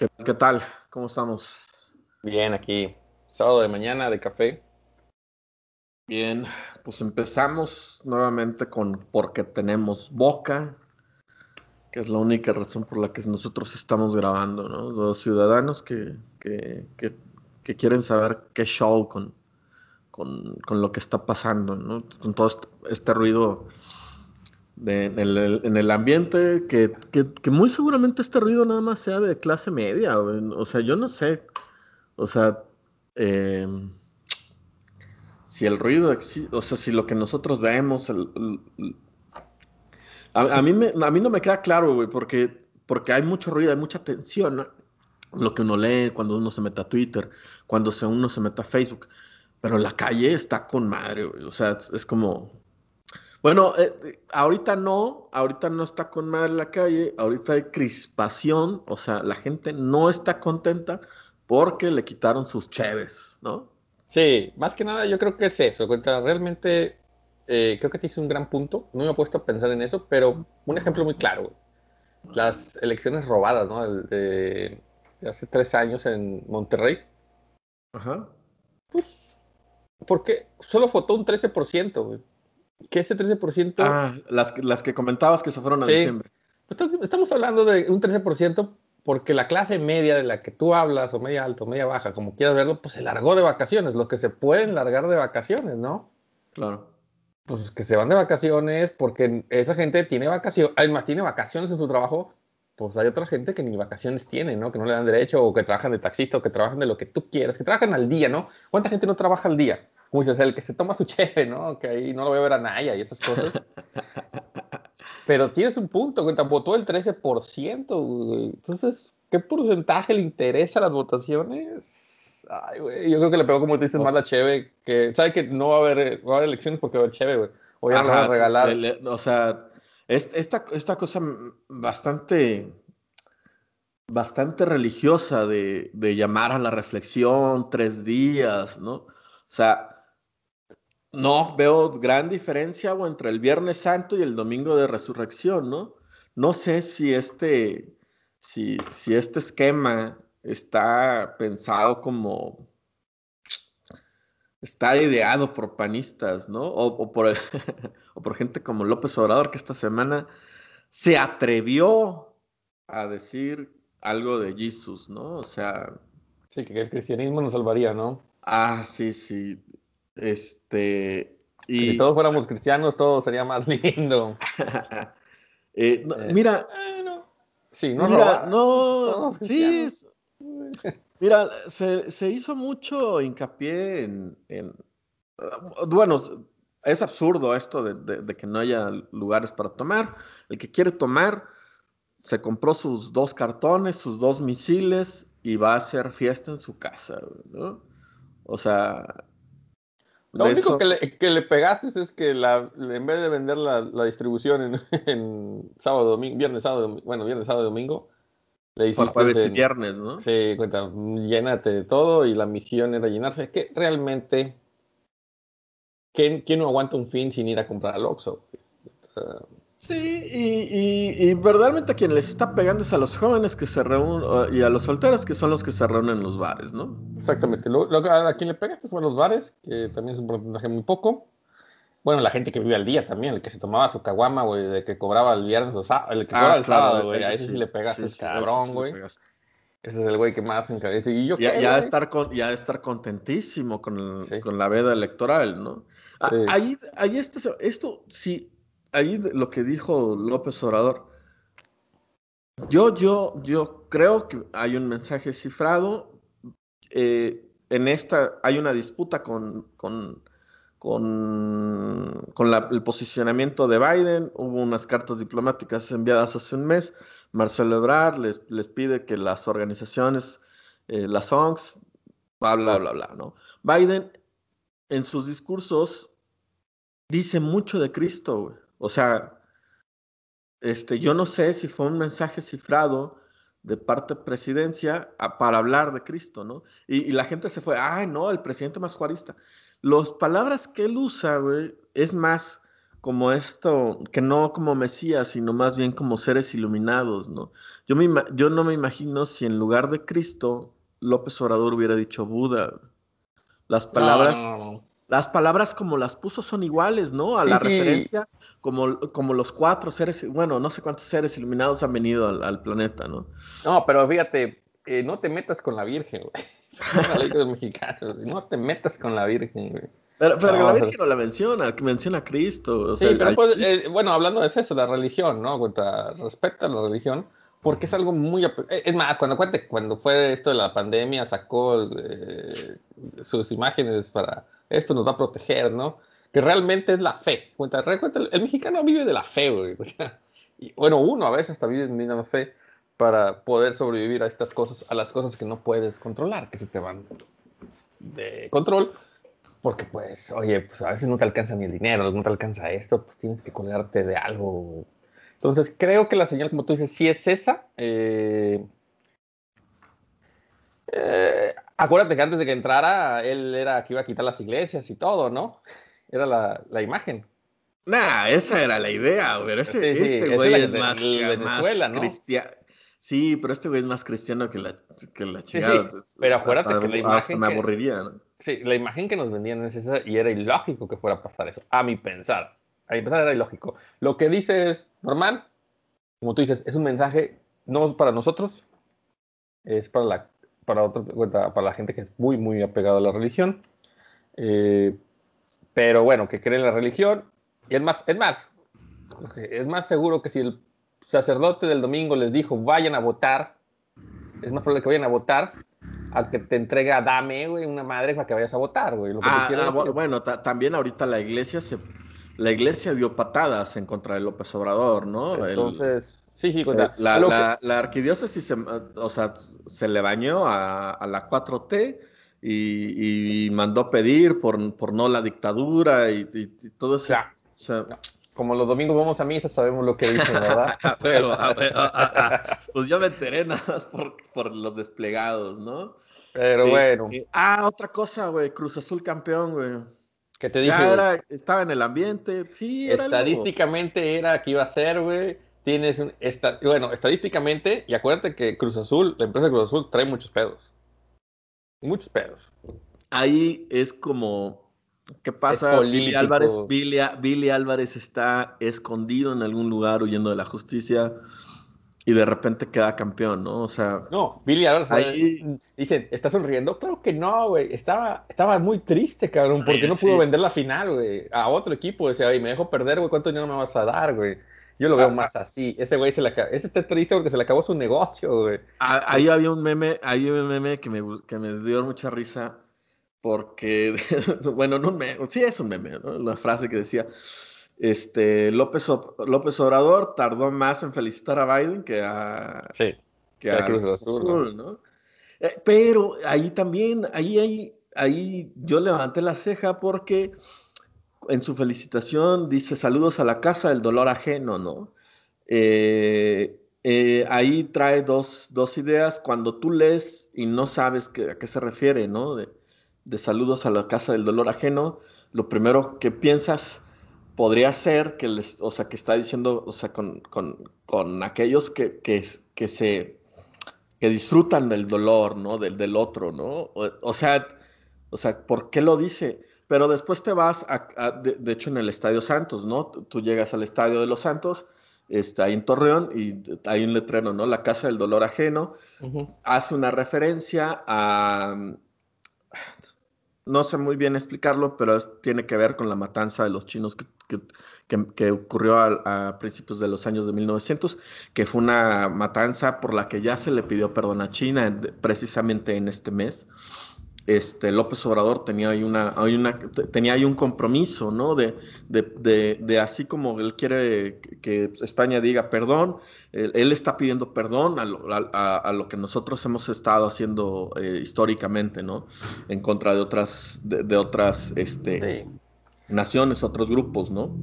¿Qué, ¿Qué, tal? ¿Cómo estamos? Bien, aquí. Sábado de mañana de café. Bien, pues empezamos nuevamente con porque tenemos boca, que es la única razón por la que nosotros estamos grabando, ¿no? Los ciudadanos que, que, que, que quieren saber qué show con, con, con, lo que está pasando, ¿no? Con todo este, este ruido en, el, en, el, ambiente, que, que, muy seguramente este ruido nada más sea de clase media, o, sea, yo no sé, o sea, eh, si el ruido existe, o sea, si lo que nosotros vemos, a, a, mí me, a mí no me queda claro, güey, porque, porque hay mucho ruido, hay mucha tensión, lo que uno lee cuando uno se mete a Twitter, cuando uno se mete a Facebook, pero la calle está con madre, güey. o sea, es como, bueno, eh, ahorita no, ahorita no está con madre la calle, ahorita hay crispación, o sea, la gente no está contenta porque le quitaron sus cheves, ¿no? Sí, más que nada yo creo que es eso, cuenta, realmente eh, creo que te hice un gran punto, no me he puesto a pensar en eso, pero un ejemplo muy claro, las elecciones robadas, ¿no? De, de hace tres años en Monterrey. Ajá. Pues, porque solo votó un 13%, güey. Que ese 13%. Ah, las, las que comentabas que se fueron a sí. diciembre. Estamos hablando de un 13% porque la clase media de la que tú hablas, o media alta, o media baja, como quieras verlo, pues se largó de vacaciones, lo que se pueden largar de vacaciones, ¿no? Claro. Pues que se van de vacaciones porque esa gente tiene vacaciones, además tiene vacaciones en su trabajo, pues hay otra gente que ni vacaciones tiene, ¿no? Que no le dan derecho, o que trabajan de taxista, o que trabajan de lo que tú quieras, que trabajan al día, ¿no? ¿Cuánta gente no trabaja al día? Como dices, el que se toma su chefe, ¿no? Que ahí no lo voy a ver a Naya y esas cosas. Pero tienes un punto, güey, votó el 13%, güey. Entonces, ¿qué porcentaje le interesa las votaciones? Ay, güey, yo creo que le pegó, como te dices, más la cheve, que sabe que no va a haber, va a haber elecciones porque va a haber cheve, güey. O ya Ajá, lo van a regalar. le- le- o sea, es- esta, esta cosa bastante, bastante religiosa de, de llamar a la reflexión tres días, ¿no? O sea, no veo gran diferencia entre el Viernes Santo y el Domingo de Resurrección, ¿no? No sé si este, si, si este esquema está pensado como, está ideado por panistas, ¿no? O, o por, o por gente como López Obrador, que esta semana se atrevió a decir algo de Jesús, ¿no? O sea, Sí, que el cristianismo nos salvaría, ¿no? ah, sí, sí. Este. Y. Si todos fuéramos cristianos, todo sería más lindo. Eh, no, Eh, mira, sí, no mira, no, sí, es- mira, se, se hizo mucho hincapié en, en- bueno, es absurdo esto de, de- de que no haya lugares para tomar. El que quiere tomar se compró sus dos cartones, sus dos misiles y va a hacer fiesta en su casa, ¿no? O sea, Lo único eso- que le, que le pegaste es que la, en vez de vender la, la distribución en, en sábado, domingo, viernes, sábado, domingo, bueno, viernes, sábado, domingo, le hiciste jueves y viernes, ¿no? Sí, cuenta, llénate de todo y la misión era llenarse. Es que realmente, ¿quién, quién no aguanta un fin sin ir a comprar al Oxxo? Uh, Sí, y, y- y verdaderamente a quien les está pegando es a los jóvenes que se reúnen y a los solteros que son los que se reúnen en los bares, ¿no? exactamente. Lo, lo- a quien le pegaste fue a los bares, que también es un porcentaje muy poco. Bueno, la gente que vive al día también, el que se tomaba su caguama, güey, de que cobraba el viernes o el que cobraba el sábado, güey, a ese sí, le pegaste, sí, cabrón, güey. Ese es el güey que más encarece. Y yo Ya, qué, ya, estar con, ya estar contentísimo con, el- con la veda electoral, ¿no? A- Sí. Ahí, ahí este, esto sí, ahí lo que dijo López Obrador, yo, yo, yo creo que hay un mensaje cifrado. eh, en esta hay una disputa con, con, con, el posicionamiento de Biden. Hubo unas cartas diplomáticas enviadas hace un mes. Marcelo Ebrard les, les pide que las organizaciones, eh, las ONGs, bla, bla, bla, bla, ¿no? Biden en sus discursos dice mucho de Cristo, güey. O sea, este, yo no sé si fue un mensaje cifrado de parte de presidencia a- para hablar de Cristo, ¿no? Y, y la gente se fue, ay, no, el presidente más juarista. Las palabras que él usa, güey, es más como esto, que no como Mesías, sino más bien como seres iluminados, ¿no? Yo, me, yo no me imagino si en lugar de Cristo López Obrador hubiera dicho Buda. Las palabras, las palabras como las puso son iguales, ¿no? A la referencia, como, como los cuatro seres, bueno, no sé cuántos seres iluminados han venido al, planeta, ¿no? No, pero fíjate, eh, no te metas con la Virgen, güey. no te metas con la Virgen, güey. Pero, pero la Virgen no la menciona, menciona a Cristo. sí, pero pues, eh, bueno, hablando de eso, la religión, ¿no? Respecto a la religión, porque es algo muy... Eh, es más, cuando, cuando fue esto de la pandemia, sacó eh, sus imágenes para... Esto nos va a proteger, ¿no? Que realmente es la fe. Cuenta, el mexicano vive de la fe, güey. Y, bueno, uno a veces está viviendo la fe para poder sobrevivir a estas cosas, a las cosas que no puedes controlar, que se te van de control porque pues, oye, pues a veces no te alcanza ni el dinero, no te alcanza esto, pues tienes que colgarte de algo. Entonces, creo que la señal, como tú dices, sí es esa. Eh, eh, acuérdate que antes de que entrara, él era que iba a quitar las iglesias y todo, ¿no? Era la, la imagen. Nah, esa era la idea, pero ese, este güey es, más, Venezuela, ¿no? cristiano. Sí, pero este güey es más cristiano que la, que la chingada. Pero acuérdate que la imagen. me aburriría, ¿no? Sí, la imagen que nos vendían es esa y era ilógico que fuera a pasar eso, a mi pensar. A mi pensar era ilógico. Lo que dice es normal, como tú dices, es un mensaje no para nosotros, es para la, para otra, para la gente que es muy, muy apegada a la religión. Eh, pero bueno, que cree en la religión. Y es más, es más, es más seguro que si el sacerdote del domingo les dijo vayan a votar, es más probable que vayan a votar a que te entregue a Dame, güey, una madre para que vayas a votar, güey. Ah, ah, bueno, también ahorita la iglesia se, la iglesia dio patadas en contra de López Obrador, ¿no? Entonces, sí, sí, cuenta. La, la, arquidiócesis, se, o sea, se le bañó a, la 4T y, mandó pedir por, por no la dictadura y, todo eso. como los domingos vamos a misa, sabemos lo que dicen, ¿verdad? Pero, a ver, pues yo me enteré nada más por, por los desplegados, ¿no? Pero bueno. ah, otra cosa, güey, Cruz Azul campeón, güey. ¿Qué te dije? estaba en el ambiente, sí. Estadísticamente era que iba a ser, güey. Tienes un. bueno, estadísticamente, y acuérdate que Cruz Azul, la empresa Cruz Azul, trae muchos pedos. Muchos pedos. Ahí es como. ¿Qué pasa? Billy Álvarez, Billy Álvarez está escondido en algún lugar huyendo de la justicia y de repente queda campeón, ¿no? O sea. No, Billy Álvarez ahí... dice, ¿está sonriendo? Claro que no, güey. Estaba, estaba muy triste, cabrón, porque no pudo vender la final, güey. A otro equipo, decía, ay, me dejo perder, güey, ¿cuánto dinero me vas a dar, güey? Yo lo veo ah, más así. Ese güey se le ese está triste porque se le acabó su negocio, güey. Ah, ahí había un meme, ahí había un meme que me, que me dio mucha risa porque, bueno, no me, sí es un meme, ¿no? La frase que decía, este, López, López Obrador tardó más en felicitar a Biden que a, sí, que a Cruz Azul, ¿no? Eh, pero ahí también, ahí, ahí, ahí yo levanté la ceja porque en su felicitación dice saludos a la casa del dolor ajeno, ¿no? Eh, eh, ahí trae dos, dos, ideas. Cuando tú lees y no sabes a qué se refiere, ¿no? De, saludos a la casa del dolor ajeno, lo primero que piensas podría ser que les, o sea, que está diciendo, o sea, con, aquellos que, que, que, se que disfrutan del dolor, ¿no? Del, del otro, ¿no? O, sea, o sea, ¿por qué lo dice? Pero después te vas, a, de, hecho, en el Estadio Santos, ¿no? Tú, llegas al Estadio de los Santos, está ahí en Torreón y hay un letrero, ¿no? La Casa del Dolor Ajeno. Hace una referencia a no sé muy bien explicarlo, pero tiene que ver con la matanza de los chinos que, ocurrió a, principios de los años de 1900, que fue una matanza por la que ya se le pidió perdón a China precisamente en este mes este, López Obrador tenía ahí, una, una, tenía ahí un compromiso, ¿no? De, de, así como él quiere que España diga perdón, él, está pidiendo perdón a lo, que nosotros hemos estado haciendo eh, históricamente, ¿no? En contra de otras, de, otras este, naciones, otros grupos, ¿no?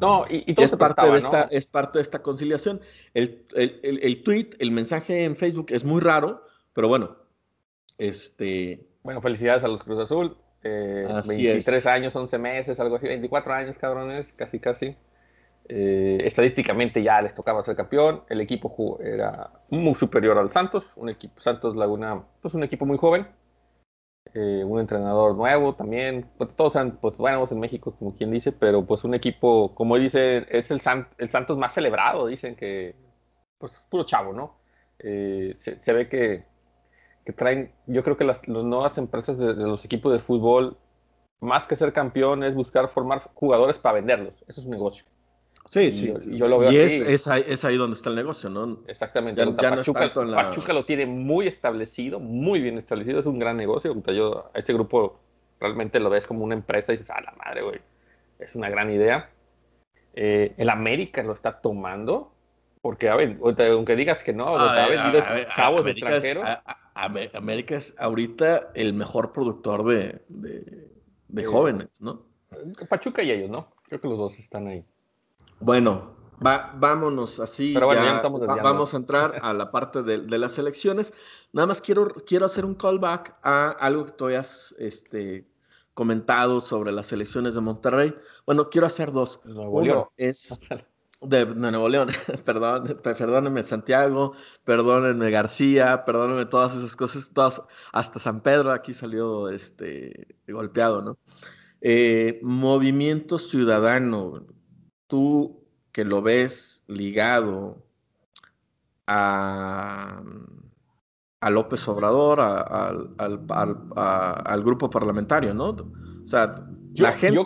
No, y, todo es, parte de esta, es parte de esta conciliación. El, el, el tweet, el mensaje en Facebook es muy raro, pero bueno, este bueno, felicidades a los Cruz Azul. 23 eh, años, 11 meses, algo así, 24 años, cabrones, casi, casi. Eh, estadísticamente ya les tocaba ser campeón. El equipo era muy superior al Santos. Un equipo, Santos Laguna, pues un equipo muy joven. Eh, un entrenador nuevo también. Pues, todos eran pues, buenos en México, como quien dice, pero pues un equipo, como dice, es el, el Santos más celebrado. Dicen que, pues puro chavo, ¿no? Eh, se, ve que, que, traen, yo creo que las, nuevas empresas de, los equipos de fútbol, más que ser campeón, es buscar formar jugadores para venderlos. Eso es un negocio. Sí, sí. Y, yo lo veo y es, es, ahí, donde está el negocio, ¿no? Exactamente. Pachuca, lo tiene muy establecido, muy bien establecido. Es un gran negocio. Yo a este grupo realmente lo ves como una empresa y dices, a la madre, güey. Es una gran idea. Eh, el América lo está tomando. Porque, a ver, aunque digas que no, a vendido chavos extranjeros. América es ahorita el mejor productor de, de jóvenes, ¿no? Pachuca y ellos, ¿no? Creo que los dos están ahí. Bueno, vámonos así. Pero bueno, ya, vamos a entrar a la parte de, las elecciones. Nada más quiero, quiero hacer un callback a algo que tú hayas este, comentado sobre las elecciones de Monterrey. Bueno, quiero hacer dos. León. es de, Nuevo León. Perdón, perdónenme Santiago, perdónenme García, perdónenme todas esas cosas, todas, hasta San Pedro aquí salió este, golpeado, ¿no? Eh, movimiento Ciudadano tú que lo ves ligado a, López Obrador, al, grupo parlamentario, ¿no? O sea, yo, la gente...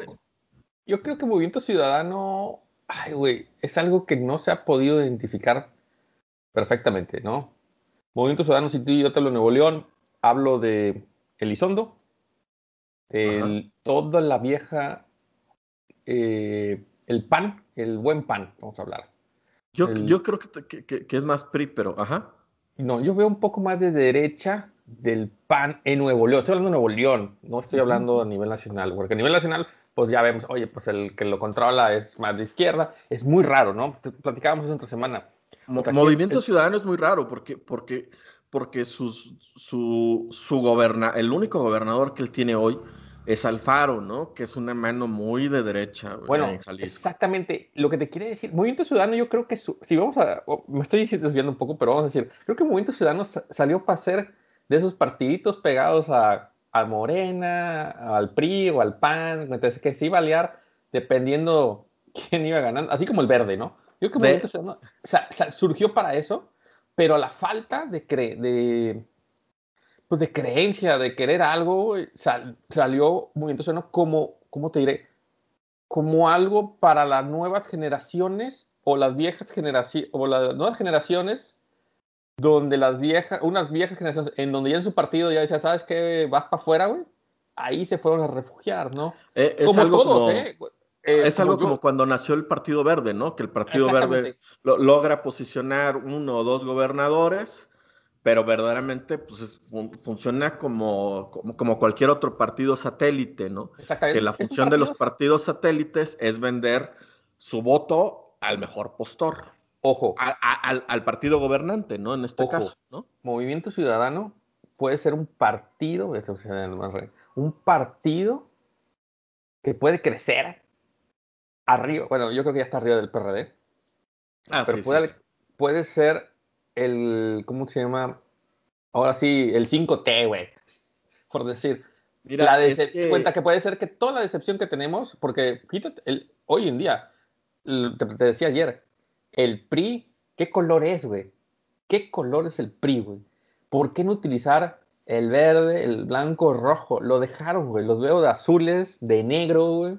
Yo, creo que Movimiento Ciudadano, ay, güey, es algo que no se ha podido identificar perfectamente, ¿no? Movimiento Ciudadano, si tú y yo te lo Nuevo León, hablo de Elizondo, toda la vieja eh, el pan, el buen pan, vamos a hablar. Yo, yo creo que, que, es más PRI, pero ajá. No, yo veo un poco más de derecha del PAN en Nuevo León. Estoy hablando de Nuevo León, no estoy hablando a nivel nacional, porque a nivel nacional, pues ya vemos, oye, pues el que lo controla es más de izquierda. Es muy raro, ¿no? Platicábamos esta semana. Movimiento Ciudadano es muy raro porque, porque, porque su, su goberna, el único gobernador que él tiene hoy es Alfaro, ¿no? Que es una mano muy de derecha. Bueno, exactamente. Lo que te quiere decir, Movimiento Ciudadano, yo creo que si vamos a, me estoy desviando un poco, pero vamos a decir, creo que Movimiento Ciudadano salió para ser de esos partiditos pegados a, a Morena, al PRI o al PAN, entonces que se iba a liar dependiendo quién iba ganando, así como el verde, ¿no? Yo creo que Movimiento Ciudadano surgió para eso, pero la falta de, cre de pues, de creencia, de querer algo, salió Movimiento Ciudadano como, ¿cómo te diré? Como algo para las nuevas generaciones o las viejas generaciones, o las nuevas generaciones, donde las viejas, unas viejas generaciones, en donde ya en su partido ya decía, ¿sabes qué? Vas para afuera, güey. Ahí se fueron a refugiar, ¿no? Eh, es como algo todos, ¿eh? Eh, es algo como cuando nació el Partido Verde, ¿no? Que el Partido Verde logra posicionar uno o dos gobernadores pero verdaderamente pues, funciona como, como, cualquier otro partido satélite, ¿no? Que la función de los partidos satélites es vender su voto al mejor postor. Ojo. al, partido gobernante, ¿no? En este caso, ¿no? Movimiento Ciudadano puede ser un partido, un partido que puede crecer arriba, bueno, yo creo que ya está arriba del PRD, ah, pero puede, puede ser el, ¿cómo se llama? Ahora sí, el 5T, güey. Por decir. Mira, la que... cuenta que puede ser que toda la decepción que tenemos, porque quítate, el, hoy en día, te, decía ayer, el PRI, ¿qué color es, güey? ¿Qué color es el PRI, güey? ¿Por qué no utilizar el verde, el blanco, rojo? Lo dejaron, güey. Los veo de azules, de negro, güey.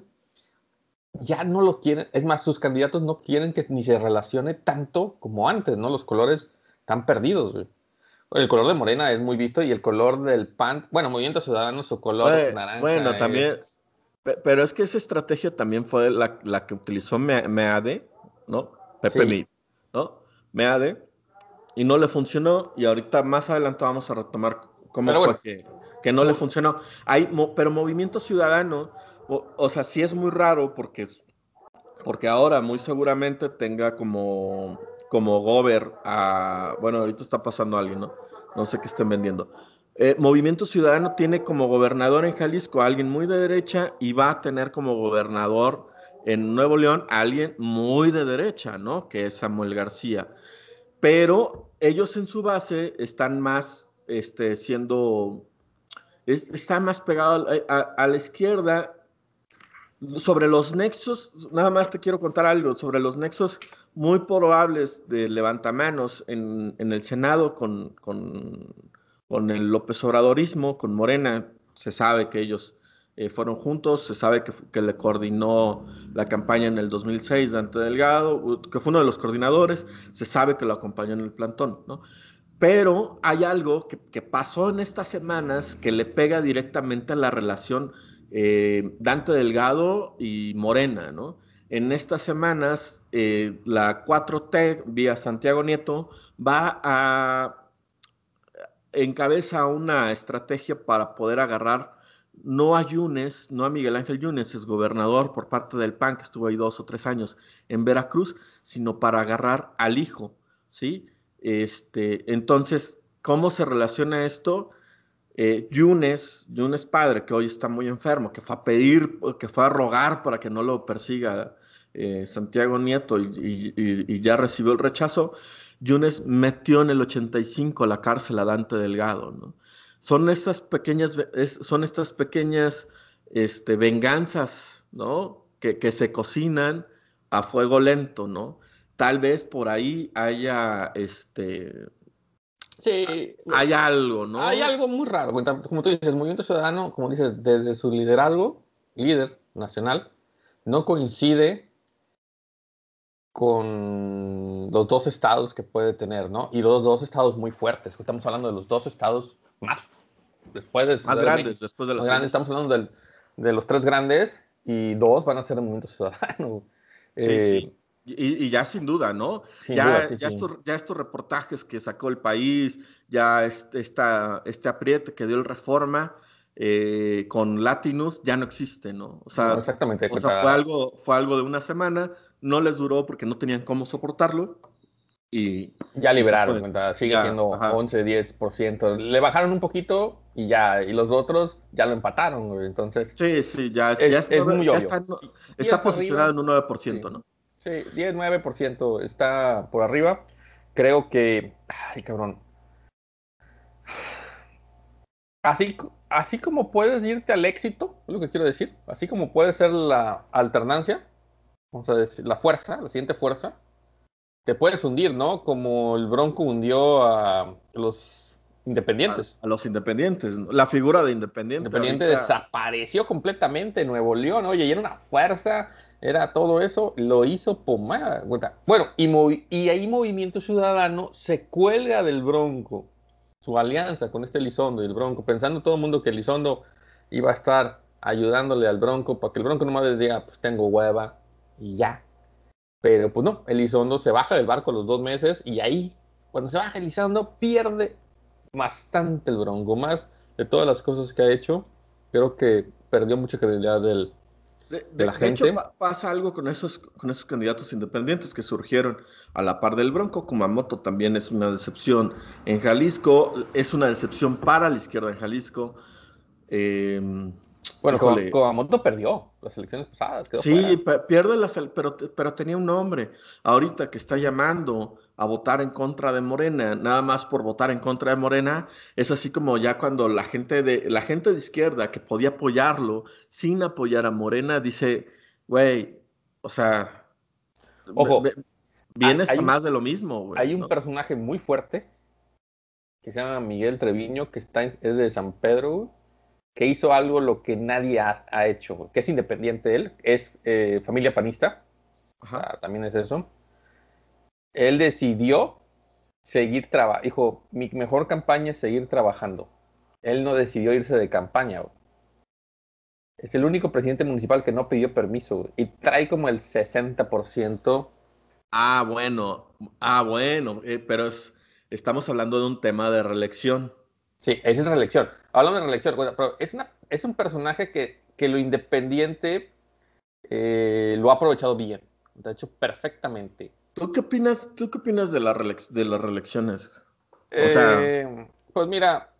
Ya no lo quieren. Es más, sus candidatos no quieren que ni se relacione tanto como antes, ¿no? Los colores están perdidos, güey. El color de morena es muy visto y el color del pan, bueno, Movimiento Ciudadano, su color naranja. Bueno, también, pero es que esa estrategia también fue la, que utilizó MEADE, ¿no? Pepe sí. ¿no? MEADE, y no le funcionó, y ahorita más adelante vamos a retomar cómo fue que, no le funcionó. Hay, pero Movimiento Ciudadano, o, o, sea, sí es muy raro porque, porque ahora muy seguramente tenga como como Gober a. Bueno, ahorita está pasando alguien, ¿no? No sé qué estén vendiendo. Eh, Movimiento Ciudadano tiene como gobernador en Jalisco a alguien muy de derecha y va a tener como gobernador en Nuevo León alguien muy de derecha, ¿no? Que es Samuel García. Pero ellos en su base están más este, siendo, están más pegados a, la izquierda. Sobre los nexos, nada más te quiero contar algo, sobre los nexos muy probables de levantamanos en, en el Senado con, con el López Obradorismo, con Morena, se sabe que ellos eh, fueron juntos, se sabe que, que, le coordinó la campaña en el 2006 Dante Delgado, que fue uno de los coordinadores, se sabe que lo acompañó en el plantón, ¿no? Pero hay algo que, que pasó en estas semanas que le pega directamente a la relación eh, Dante Delgado y Morena, ¿no? En estas semanas, eh, la 4T, vía Santiago Nieto, va a encabeza una estrategia para poder agarrar no a Yunes, no a Miguel Ángel Yunes, es gobernador por parte del PAN, que estuvo ahí dos o tres años en Veracruz, sino para agarrar al hijo, ¿sí? Este, entonces, ¿cómo se relaciona esto? Eh, Yunes, Yunes padre, que hoy está muy enfermo, que fue a pedir, que fue a rogar para que no lo persiga eh, Santiago Nieto y, ya recibió el rechazo, Yunes metió en el 85 a la cárcel a Dante Delgado, ¿no? Son estas pequeñas, son estas pequeñas este, venganzas, ¿no? Que, se cocinan a fuego lento, ¿no? Tal vez por ahí haya, este... Sí. Hay algo, ¿no? Hay algo muy raro. Como tú dices, el Movimiento Ciudadano, como dices, desde su liderazgo, líder nacional, no coincide con los dos estados que puede tener, ¿no? Y los dos estados muy fuertes. Estamos hablando de los dos estados más después de más grandes, después de los grandes. Estamos hablando de los tres grandes y dos van a ser el movimiento ciudadano. Sí, eh, sí. Y, ya sin duda, ¿no? ya, ya, Estos, ya, Estos, reportajes que sacó el país, ya este, este apriete que dio el Reforma eh, con Latinus, ya no existe, ¿no? O sea, exactamente. O sea, fue algo, fue algo de una semana, no les duró porque no tenían cómo soportarlo y ya liberaron, sigue siendo 11, 10%. Le bajaron un poquito y ya, y los otros ya lo empataron, entonces. Sí, sí, ya, es, ya, está, está posicionado en un 9%, ¿no? Sí, 10, 9% está por arriba. Creo que, ay, cabrón. Así, así como puedes irte al éxito, es lo que quiero decir, así como puede ser la alternancia, vamos a decir, la fuerza, la siguiente fuerza, te puedes hundir, ¿no? Como el Bronco hundió a los independientes. A, los independientes, la figura de independiente. Independiente desapareció completamente en Nuevo León, oye, y era una fuerza, era todo eso, lo hizo pomada. Bueno, y, y ahí Movimiento Ciudadano se cuelga del Bronco, su alianza con este Lizondo y el Bronco, pensando todo el mundo que Lizondo iba a estar ayudándole al Bronco para que el Bronco nomás le diga, pues tengo hueva y ya. Pero pues no, Elizondo se baja del barco los dos meses y ahí, cuando se baja Elizondo, pierde bastante el bronco. Más de todas las cosas que ha hecho, creo que perdió mucha credibilidad del, de, la gente. De hecho, pasa algo con esos, con esos candidatos independientes que surgieron a la par del Bronco. Kumamoto también es una decepción en Jalisco, es una decepción para la izquierda en Jalisco. Eh, bueno, Kumamoto perdió las elecciones pasadas. sí, pierde las, pero, pero tenía un nombre. Ahorita que está llamando a votar en contra de Morena, nada más por votar en contra de Morena, es así como ya cuando la gente de, la gente de izquierda que podía apoyarlo sin apoyar a Morena, dice, güey, o sea, Ojo, vienes a más de lo mismo. hay un personaje muy fuerte que se llama Miguel Treviño, que está es de San Pedro, que hizo algo lo que nadie ha, hecho, que es independiente de él, es eh, familia panista, también es eso. Él decidió seguir trabajando, dijo, mi mejor campaña es seguir trabajando. Él no decidió irse de campaña. Es el único presidente municipal que no pidió permiso y trae como el 60%. Ah, bueno, ah, bueno, eh, pero estamos hablando de un tema de reelección. Sí, esa es reelección. Hablando de reelección, pero es, una, es un personaje que, que lo independiente eh, lo ha aprovechado bien. De hecho, perfectamente. ¿Tú qué opinas, tú qué opinas de, la de las reelecciones? O sea... Eh, pues mira,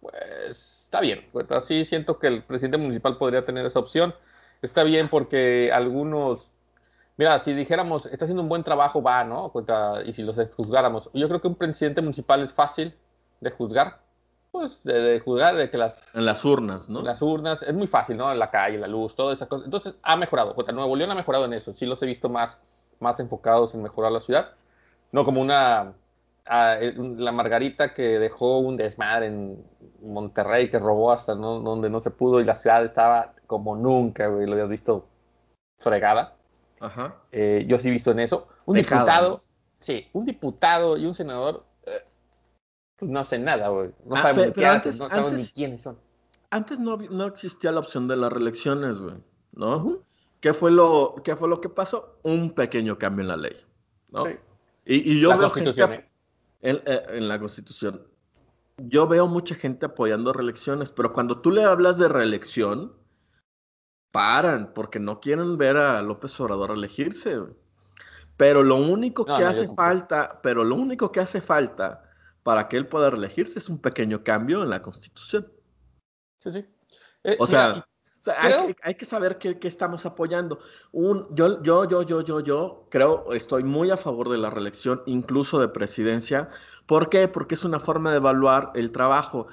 pues está bien. Pues así siento que el presidente municipal podría tener esa opción. está bien porque algunos, mira, si dijéramos, está haciendo un buen trabajo, va, ¿no? Y si los juzgáramos, yo creo que un presidente municipal es fácil de juzgar, pues de, juzgar, de que las... En las urnas, ¿no? Las urnas, es muy fácil, ¿no? En la calle, la luz, todas esas cosas. Entonces, ha mejorado. Nuevo León ha mejorado en eso. Sí los he visto más, más enfocados en mejorar la ciudad. No como una eh, la Margarita que dejó un desmadre en Monterrey, que robó hasta donde no se pudo y la ciudad estaba como nunca, güey, lo habías visto fregada. Ajá. Eh, yo sí he visto en eso. Un diputado, sí, un diputado y un senador, pues no hacen nada, güey. No ah, saben qué hacen, no saben ni quiénes son. Antes no, no existía la opción de las reelecciones, güey, ¿no? ¿Qué, fue lo, ¿Qué fue lo que pasó? Un pequeño cambio en la ley, ¿no? Sí. Y, y, yo veo gente, eh, en, la Constitución. Yo veo mucha gente apoyando reelecciones, pero cuando tú le hablas de reelección, paran porque no quieren ver a López Obrador elegirse. Pero lo único que hace falta, pero lo único que hace falta para que él pueda reelegirse es un pequeño cambio en la Constitución. Sí, sí. Eh, o sea, hay, que saber qué, estamos apoyando. Un, yo, yo, yo, yo, yo, yo creo, estoy muy a favor de la reelección, incluso de presidencia. ¿Por qué? Porque es una forma de evaluar el trabajo.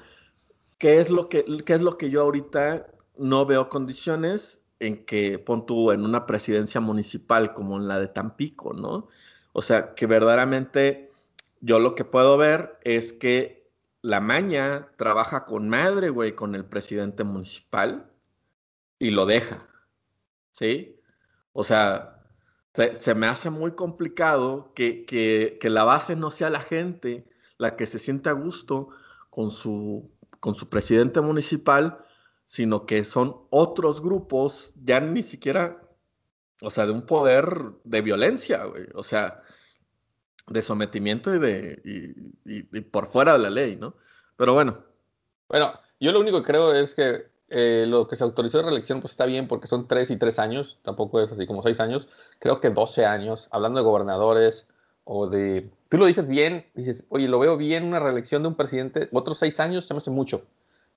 ¿Qué es lo que, qué es lo que yo ahorita no veo condiciones en que pon tú en una presidencia municipal como en la de Tampico, ¿no? O sea, que verdaderamente yo lo que puedo ver es que la maña trabaja con madre, güey, con el presidente municipal y lo deja. ¿Sí? O sea, se, me hace muy complicado que, que, la base no sea la gente la que se siente a gusto con su, con su presidente municipal, sino que son otros grupos, ya ni siquiera, o sea, de un poder de violencia, güey. O sea, de sometimiento y de y, por fuera de la ley, ¿no? Pero bueno. Bueno, yo lo único que creo es que eh, lo que se autorizó de reelección pues está bien porque son tres y tres años, tampoco es así como seis años, creo que 12 años, hablando de gobernadores o de... Tú lo dices bien, dices, oye, lo veo bien una reelección de un presidente, otros seis años se me hace mucho,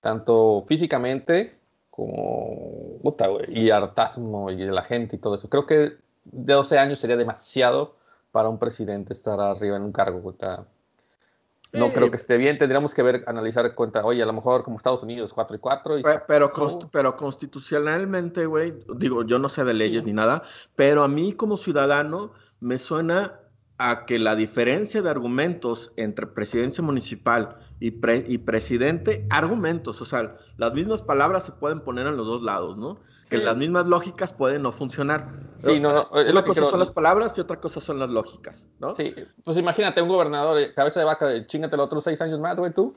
tanto físicamente como... Puta, y hartazgo y la gente y todo eso. Creo que de 12 años sería demasiado para un presidente estar arriba en un cargo. No creo que esté bien. Tendríamos que ver, analizar cuenta, oye, a lo mejor como Estados Unidos, 4 y 4. pero, pero, constitucionalmente, güey, digo, yo no sé de leyes ni nada, pero a mí como ciudadano me suena a que la diferencia de argumentos entre presidencia municipal y, y presidente, argumentos, o sea, las mismas palabras se pueden poner en los dos lados, ¿no? Que las mismas lógicas pueden no funcionar. Sí, no, no. Una cosa son las palabras y otra cosa son las lógicas, ¿no? Sí, pues imagínate un gobernador de cabeza de vaca, de chingate los otros seis años más, güey, tú.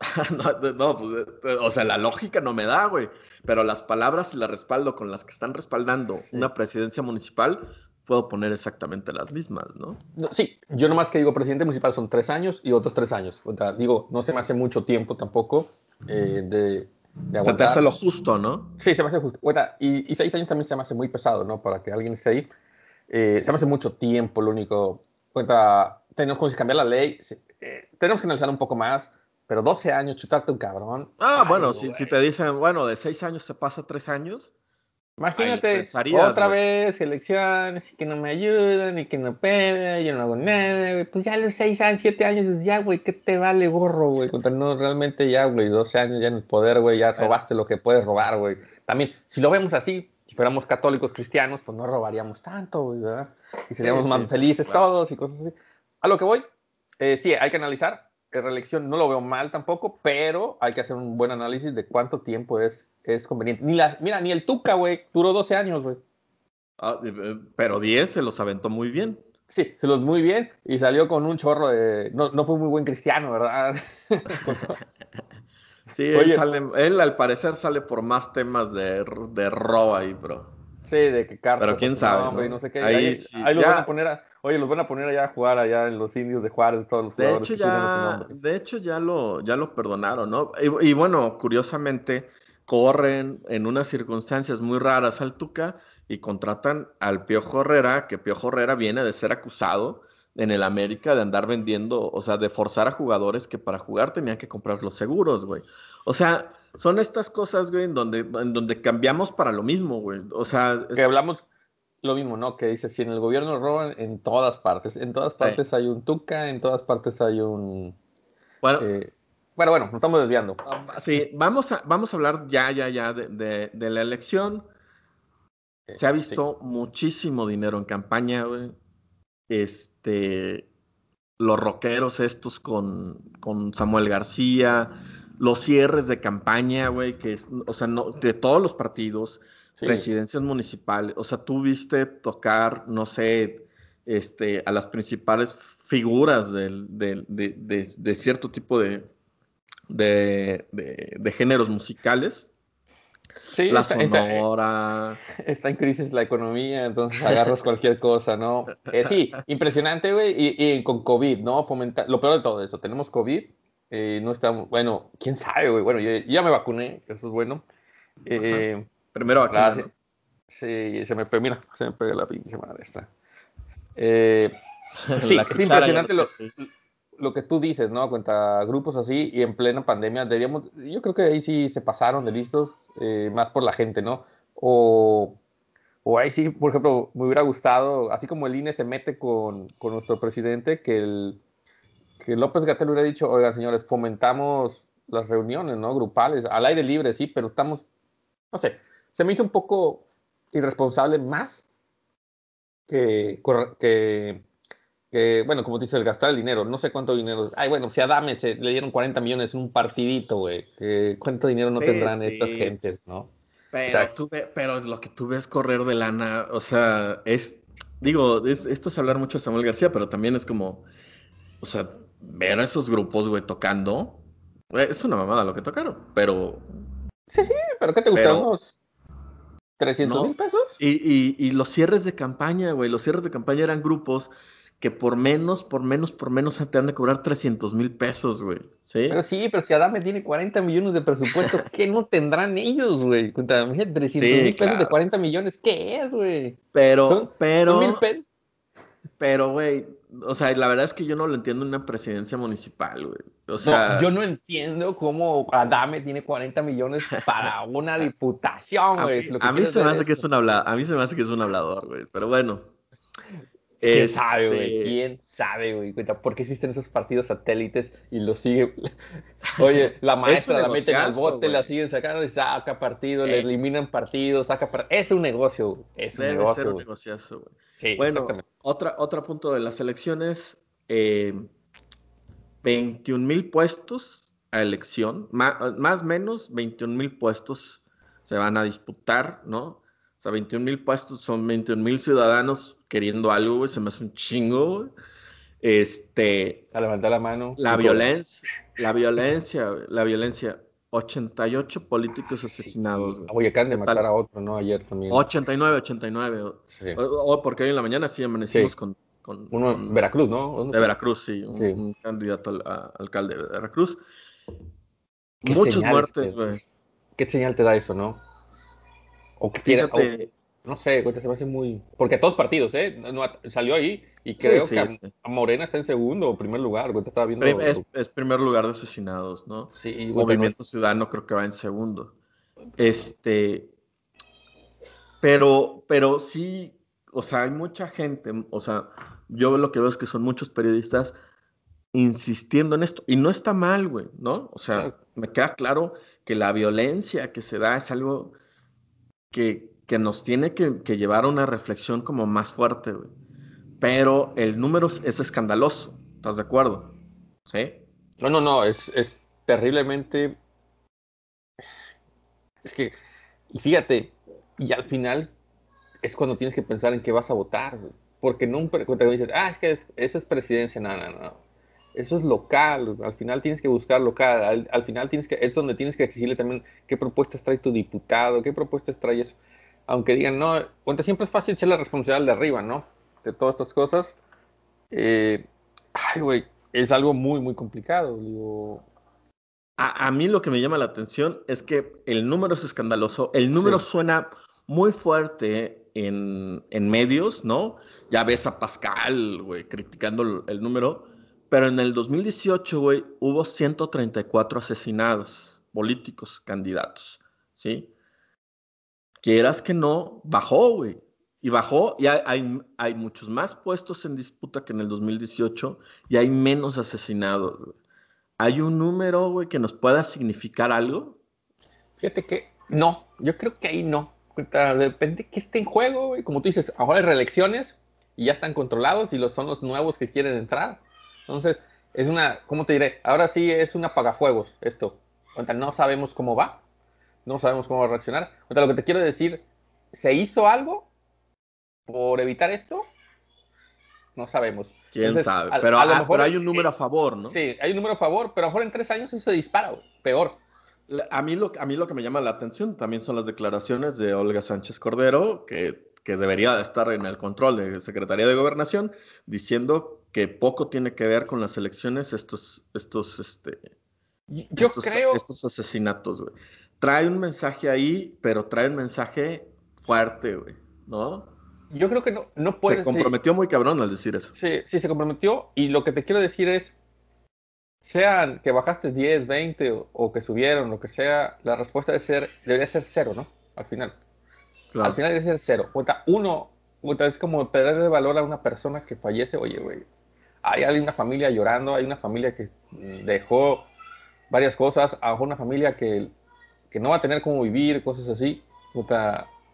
no, no, pues, o sea, la lógica no me da, güey. Pero las palabras y la respaldo con las que están respaldando una presidencia municipal, puedo poner exactamente las mismas, ¿no? Sí, yo nomás que digo presidente municipal son tres años y otros tres años. O sea, digo, no se me hace mucho tiempo tampoco eh, de se te hace lo justo, ¿no? Sí, se me hace justo. y, seis años también se me hace muy pesado, ¿no? Para que alguien esté ahí. Eh, se me hace mucho tiempo, lo único. Cuenta, tenemos que cambiar la ley. Eh, tenemos que analizar un poco más. Pero 12 años, chutarte un cabrón. Ah, bueno, si, si, te dicen, bueno, de seis años se pasa tres años, Imagínate, otra vez elecciones y que no me ayudan y que no pega, yo no hago nada, güey. Pues ya a los 6 años, 7 años, pues ya, güey, ¿qué te vale gorro, güey? No, realmente ya, güey, 12 años ya en el poder, güey, ya robaste lo que puedes robar, güey. También, si lo vemos así, si fuéramos católicos cristianos, pues no robaríamos tanto, güey, ¿verdad? Y seríamos más felices todos y cosas así. A lo que voy, eh, sí, hay que analizar. Reelección no lo veo mal tampoco, pero hay que hacer un buen análisis de cuánto tiempo es es conveniente. Ni la, mira, ni el Tuca, güey, duró 12 años, güey. Ah, eh, pero 10 se los aventó muy bien. Sí, se los muy bien y salió con un chorro de... No, no fue muy buen cristiano, ¿verdad? sí, él, sale, él, al parecer sale por más temas de, de robo ahí, bro. Sí, de que cartas. Pero quién sabe. ¿no? sé qué. Ahí, ahí, los van a poner a, Oye, los van a poner allá a jugar allá en los indios de Juárez, todos los de hecho, ya, de hecho, ya lo, ya lo perdonaron, ¿no? y bueno, curiosamente, corren en unas circunstancias muy raras al Tuca y contratan al Piojo Herrera, que Piojo Herrera viene de ser acusado en el América de andar vendiendo, o sea, de forzar a jugadores que para jugar tenían que comprar los seguros, güey. O sea, son estas cosas, güey, en donde, en donde cambiamos para lo mismo, güey. O sea, que hablamos lo mismo, ¿no? Que dice, si en el gobierno roban, en todas partes. En todas partes hay un tuca, en todas partes hay un... Bueno, eh, bueno, bueno, nos estamos desviando. Ah, sí, vamos a, vamos a hablar ya, ya, ya de, de, la elección. Se ha visto muchísimo dinero en campaña, güey. Este, los rockeros estos con, con Samuel García, los cierres de campaña, güey, que es, o sea, no, de todos los partidos, residencias municipales, o sea, tú viste tocar, no sé, este, a las principales figuras del, de, de, cierto tipo de, de, géneros musicales. Sí, la está, sonora. Está, en crisis la economía, entonces agarras cualquier cosa, ¿no? Eh, sí, impresionante, güey, y, con COVID, ¿no? lo peor de todo esto, tenemos COVID, eh, no estamos, bueno, quién sabe, güey, bueno, yo, ya me vacuné, eso es bueno. Eh, Primero acá. Sí, se me, mira, se me pega la pinche madre esta. Eh, sí, es impresionante lo, lo, que tú dices, ¿no? Cuenta grupos así y en plena pandemia deberíamos, yo creo que ahí sí se pasaron de listos, eh, más por la gente, ¿no? O, o ahí sí, por ejemplo, me hubiera gustado, así como el INE se mete con, con nuestro presidente, que, el, que López Gatel hubiera dicho, oigan, señores, fomentamos las reuniones, ¿no? Grupales, al aire libre, sí, pero estamos, no sé, se me hizo un poco irresponsable más que, que, bueno, como dice, el gastar el dinero. No sé cuánto dinero. Ay, bueno, si a Dame se le dieron 40 millones en un partidito, güey. ¿Cuánto dinero no tendrán estas gentes, no? Pero, pero lo que tú ves correr de lana, o sea, es, digo, esto es hablar mucho de Samuel García, pero también es como, o sea, ver a esos grupos, güey, tocando, es una mamada lo que tocaron, pero... Sí, sí, pero ¿qué te gustamos? 300 mil pesos. Y, los cierres de campaña, güey, los cierres de campaña eran grupos que por menos, por menos, por menos te han de cobrar 300 mil pesos, güey. ¿Sí? Pero sí, pero si Adame tiene 40 millones de presupuesto, ¿qué no tendrán ellos, güey? 300 mil pesos de 40 millones, ¿qué es, güey? Pero, pero. mil pesos. Pero, güey, o sea, la verdad es que yo no lo entiendo en una presidencia municipal, güey. O sea, yo no entiendo cómo Adame tiene 40 millones para una diputación, güey. A, mí, se me hace que es un hablador, a mí se me hace que es un hablador, güey. Pero bueno. ¿Quién sabe, güey? Este ¿Quién sabe, güey? ¿Por qué existen esos partidos satélites y los sigue? Oye, la maestra la meten al bote, la siguen sacando y saca partido, le eh. eliminan partidos, saca partido. Es un negocio, es un negocio. Ser un negociazo, güey. Sí, bueno, otra, otro punto de las elecciones, eh, 21 mil puestos a elección, más o menos 21 mil puestos se van a disputar, ¿no? O sea, 21 mil puestos son 21 mil ciudadanos queriendo algo, güey, se me hace un chingo, Este. A levantar la mano. La violencia, la violencia, la violencia. 88 políticos asesinados. Güey. Oye, acaban de matar a otro, ¿no? Ayer también. 89, 89. Sí. O, porque hoy en la mañana sí amanecimos con, con, Uno en Veracruz, ¿no? De Veracruz, sí. Un, candidato al, alcalde de Veracruz. Muchas muertes, güey. ¿Qué señal te da eso, no? O que Fíjate, no sé, se me hace muy. Porque a todos partidos, ¿eh? No, salió ahí y creo que a, Morena está en segundo o primer lugar. Estaba viendo... Es, es, primer lugar de asesinados, ¿no? Sí, Movimiento Ciudadano creo que va en segundo. Este. Pero, pero sí, o sea, hay mucha gente, o sea, yo lo que veo es que son muchos periodistas insistiendo en esto. Y no está mal, güey, ¿no? O sea, me queda claro que la violencia que se da es algo que, que nos tiene que, llevar a una reflexión como más fuerte, güey. Pero el número es escandaloso, ¿estás de acuerdo? ¿Sí? No, no, no, es, es terriblemente... Es que, y fíjate, y al final es cuando tienes que pensar en qué vas a votar. Porque no cuando dices, ah, es que eso es presidencia, no, no, no. Eso es local, al final tienes que buscar local, al, al, final tienes que, es donde tienes que exigirle también qué propuestas trae tu diputado, qué propuestas trae eso aunque digan, no, cuenta siempre es fácil echar la responsabilidad de arriba, ¿no? De todas estas cosas. Eh, ay, güey, es algo muy, muy complicado. Digo. A, mí lo que me llama la atención es que el número es escandaloso, el número suena muy fuerte en, en, medios, ¿no? Ya ves a Pascal, güey, criticando el, el número, pero en el 2018, güey, hubo 134 asesinados, políticos, candidatos, ¿sí? Quieras que no, bajó, güey. Y bajó, y hay, hay, muchos más puestos en disputa que en el 2018 y hay menos asesinados. ¿Hay un número, güey, que nos pueda significar algo? Fíjate que no, yo creo que ahí no. Depende que esté en juego, güey. Como tú dices, ahora hay reelecciones y ya están controlados y los, son los nuevos que quieren entrar. Entonces, es una, ¿cómo te diré? Ahora sí es un apagafuegos esto. No sabemos cómo va, no sabemos cómo va a reaccionar. Lo que te quiero decir, ¿se hizo algo por evitar esto? No sabemos. ¿Quién sabe? pero, a, lo mejor, hay un número a favor, ¿no? Sí, hay un número a favor, pero a lo mejor en tres años eso se dispara, peor. A mí, lo, a mí lo que me llama la atención también son las declaraciones de Olga Sánchez Cordero, que, que debería estar en el control de Secretaría de Gobernación, diciendo que poco tiene que ver con las elecciones estos, estos, este, yo creo... estos asesinatos, güey. Trae un mensaje ahí, pero trae un mensaje fuerte, güey, ¿no? Yo creo que no, no puede Se comprometió muy cabrón al decir eso. Sí, sí, se comprometió. Y lo que te quiero decir es, sean que bajaste 10, 20 o, que subieron, lo que sea, la respuesta debe ser, debería ser cero, ¿no? Al final. Al final debe ser cero. O uno, es como perder de valor a una persona que fallece. Oye, güey, hay una familia llorando, hay una familia que dejó varias cosas, a una familia que, que no va a tener cómo vivir, cosas así. O,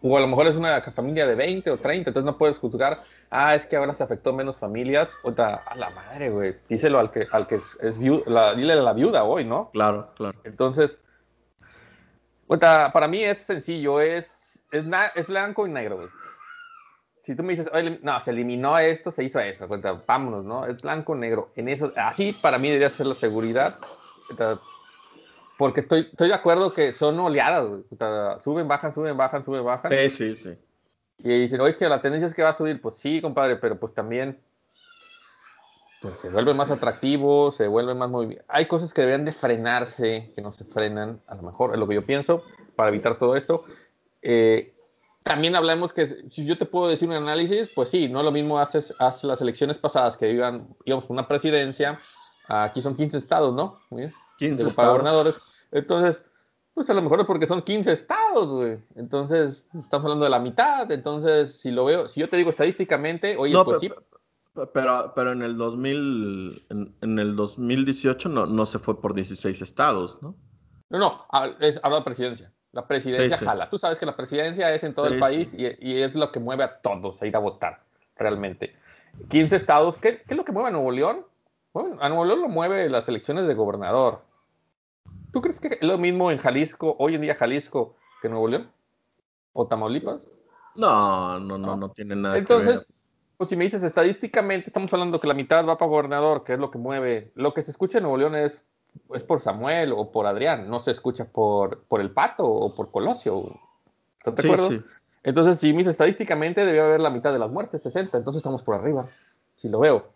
o a lo mejor es una familia de 20 o 30, entonces no puedes juzgar, ah, es que ahora se afectó menos familias. O a la madre, güey, díselo al que, al que es, viuda, dile a la viuda hoy, ¿no? Claro, claro. Entonces, para mí es sencillo, es, es, es blanco y negro, güey si tú me dices, Oye, no, se eliminó esto, se hizo eso, cuenta, vámonos, ¿no? Es blanco, negro. En eso, así para mí debería ser la seguridad. Porque estoy, estoy de acuerdo que son oleadas, suben, bajan, suben, bajan, suben, bajan. Sí, sí, sí. Y dicen, oye, que la tendencia es que va a subir. Pues sí, compadre, pero pues también pues, se vuelve más atractivo, se vuelve más muy... Hay cosas que deberían de frenarse, que no se frenan, a lo mejor es lo que yo pienso, para evitar todo esto. Eh, también hablamos que si yo te puedo decir un análisis, pues sí, no lo mismo haces, hace las elecciones pasadas que iban, íbamos una presidencia, aquí son 15 estados, ¿no? 15 estados. gobernadores. Entonces, pues a lo mejor es porque son 15 estados, güey. Entonces, estamos hablando de la mitad. Entonces, si lo veo, si yo te digo estadísticamente, oye, pues sí. Pero, pero en el 2000, en, el 2018 no, no se fue por 16 estados, ¿no? No, no, es, habla de presidencia. La presidencia jala. Tú sabes que la presidencia es en todo el país y, es lo que mueve a todos a ir a votar, realmente. 15 estados, ¿qué, es lo que mueve a Nuevo León? Bueno, a Nuevo León lo mueve las elecciones de gobernador. ¿Tú crees que es lo mismo en Jalisco, hoy en día Jalisco, que Nuevo León? ¿O Tamaulipas? No, no, no, no, tiene nada Entonces, que ver. pues si me dices estadísticamente, estamos hablando que la mitad va para gobernador, que es lo que mueve. Lo que se escucha en Nuevo León es es por Samuel o por Adrián, no se escucha por, por el Pato o por Colosio. ¿Estás de acuerdo? Entonces, si mis estadísticamente debe haber la mitad de las muertes, 60, entonces estamos por arriba. Si lo veo,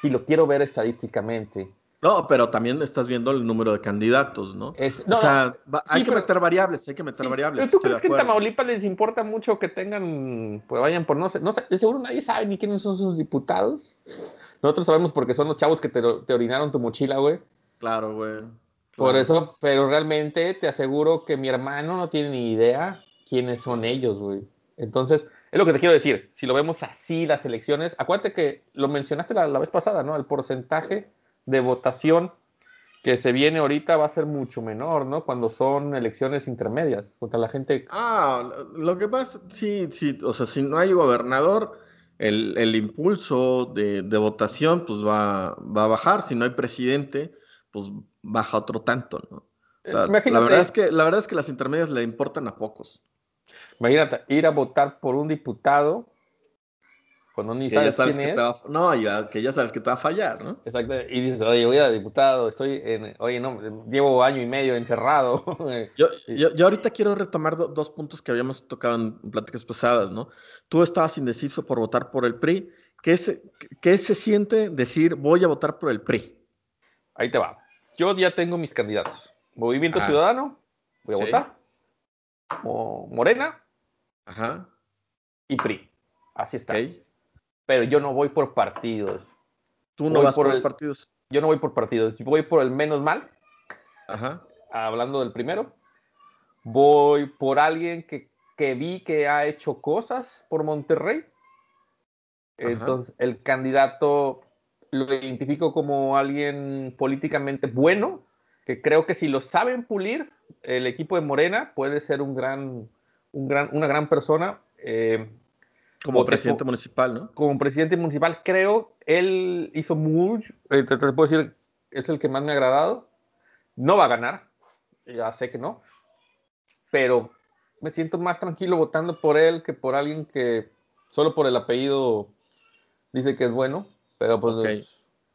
si lo quiero ver estadísticamente. No, pero también estás viendo el número de candidatos, ¿no? o sea, hay que meter variables, hay que meter variables. Pero tú crees que en Tamaulipas les importa mucho que tengan, pues vayan por no sé, no sé, seguro nadie sabe ni quiénes son sus diputados. Nosotros sabemos porque son los chavos que te, te orinaron tu mochila, güey. Claro, güey. Por eso, pero realmente te aseguro que mi hermano no tiene ni idea quiénes son ellos, güey. Entonces, es lo que te quiero decir. Si lo vemos así, las elecciones, acuérdate que lo mencionaste la, vez pasada, ¿no? El porcentaje de votación que se viene ahorita va a ser mucho menor, ¿no? Cuando son elecciones intermedias, contra la gente. Ah, lo que pasa, sí, sí, o sea, si no hay gobernador, el, el impulso de, de, votación, pues va, va a bajar. Si no hay presidente, pues baja otro tanto, ¿no? la, verdad es que, la verdad es que las intermedias le importan a pocos. Imagínate, ir a votar por un diputado cuando ni sabes, quién es. no, ya, que ya sabes que te va a fallar, ¿no? Exacto. Y dices, oye, voy a diputado, estoy en, oye, no, llevo año y medio encerrado. yo, yo, ahorita quiero retomar dos puntos que habíamos tocado en pláticas pasadas, ¿no? Tú estabas indeciso por votar por el PRI. ¿Qué se, qué se siente decir voy a votar por el PRI? Ahí te va yo ya tengo mis candidatos. Movimiento Ciudadano, voy a votar. Morena. Ajá. Y PRI. Así está. Pero yo no voy por partidos. ¿Tú no vas por, partidos? Yo no voy por partidos. Yo voy por el menos mal. Ajá. hablando del primero, voy por alguien que, que vi que ha hecho cosas por Monterrey. Entonces, el candidato lo identifico como alguien políticamente bueno, que creo que si lo saben pulir, el equipo de Morena puede ser un gran, un gran, una gran persona. Eh, como presidente municipal, ¿no? Como presidente municipal, creo, él hizo mucho, eh, te, puedo decir, es el que más me ha agradado. No va a ganar, ya sé que no, pero me siento más tranquilo votando por él que por alguien que solo por el apellido dice que es bueno, pero pues...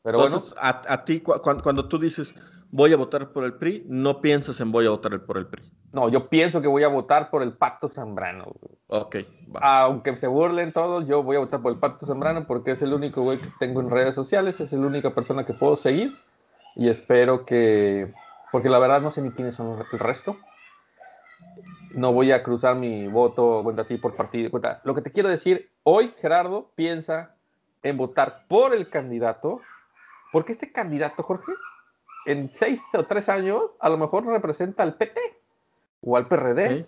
Pero bueno. A, ti, cuando, tú dices voy a votar por el PRI, no piensas en voy a votar por el PRI. No, yo pienso que voy a votar por el Pacto Zambrano. Ok. Aunque se burlen todos, yo voy a votar por el Pacto Zambrano porque es el único güey que tengo en redes sociales, es la única persona que puedo seguir y espero que, porque la verdad no sé ni quiénes son el resto. No voy a cruzar mi voto cuenta así por partido. Lo que te quiero decir, hoy Gerardo piensa en votar por el candidato porque este candidato, Jorge, en seis o tres años, a lo mejor representa al PT, o al PRD,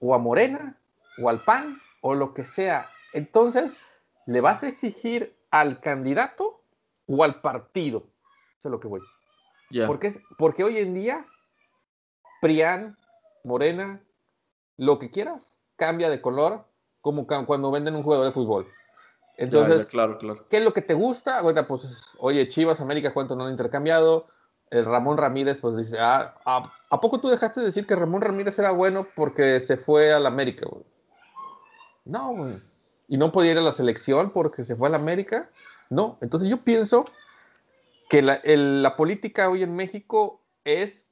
o a Morena, o al PAN, o lo que sea. Entonces, ¿le vas a exigir al candidato o al partido? Eso es lo que voy. Porque, porque hoy en día, Prián, Morena, lo que quieras, cambia de color como cuando venden un jugador de fútbol. Entonces, claro, claro. ¿qué es lo que te gusta? Bueno, pues, oye, Chivas, América, ¿cuánto no han intercambiado? El Ramón Ramírez, pues dice, ah, ¿a, poco tú dejaste de decir que Ramón Ramírez era bueno porque se fue al América, güey? No, güey. ¿Y no podía ir a la selección porque se fue al América? No. Entonces yo pienso que la, política hoy en México es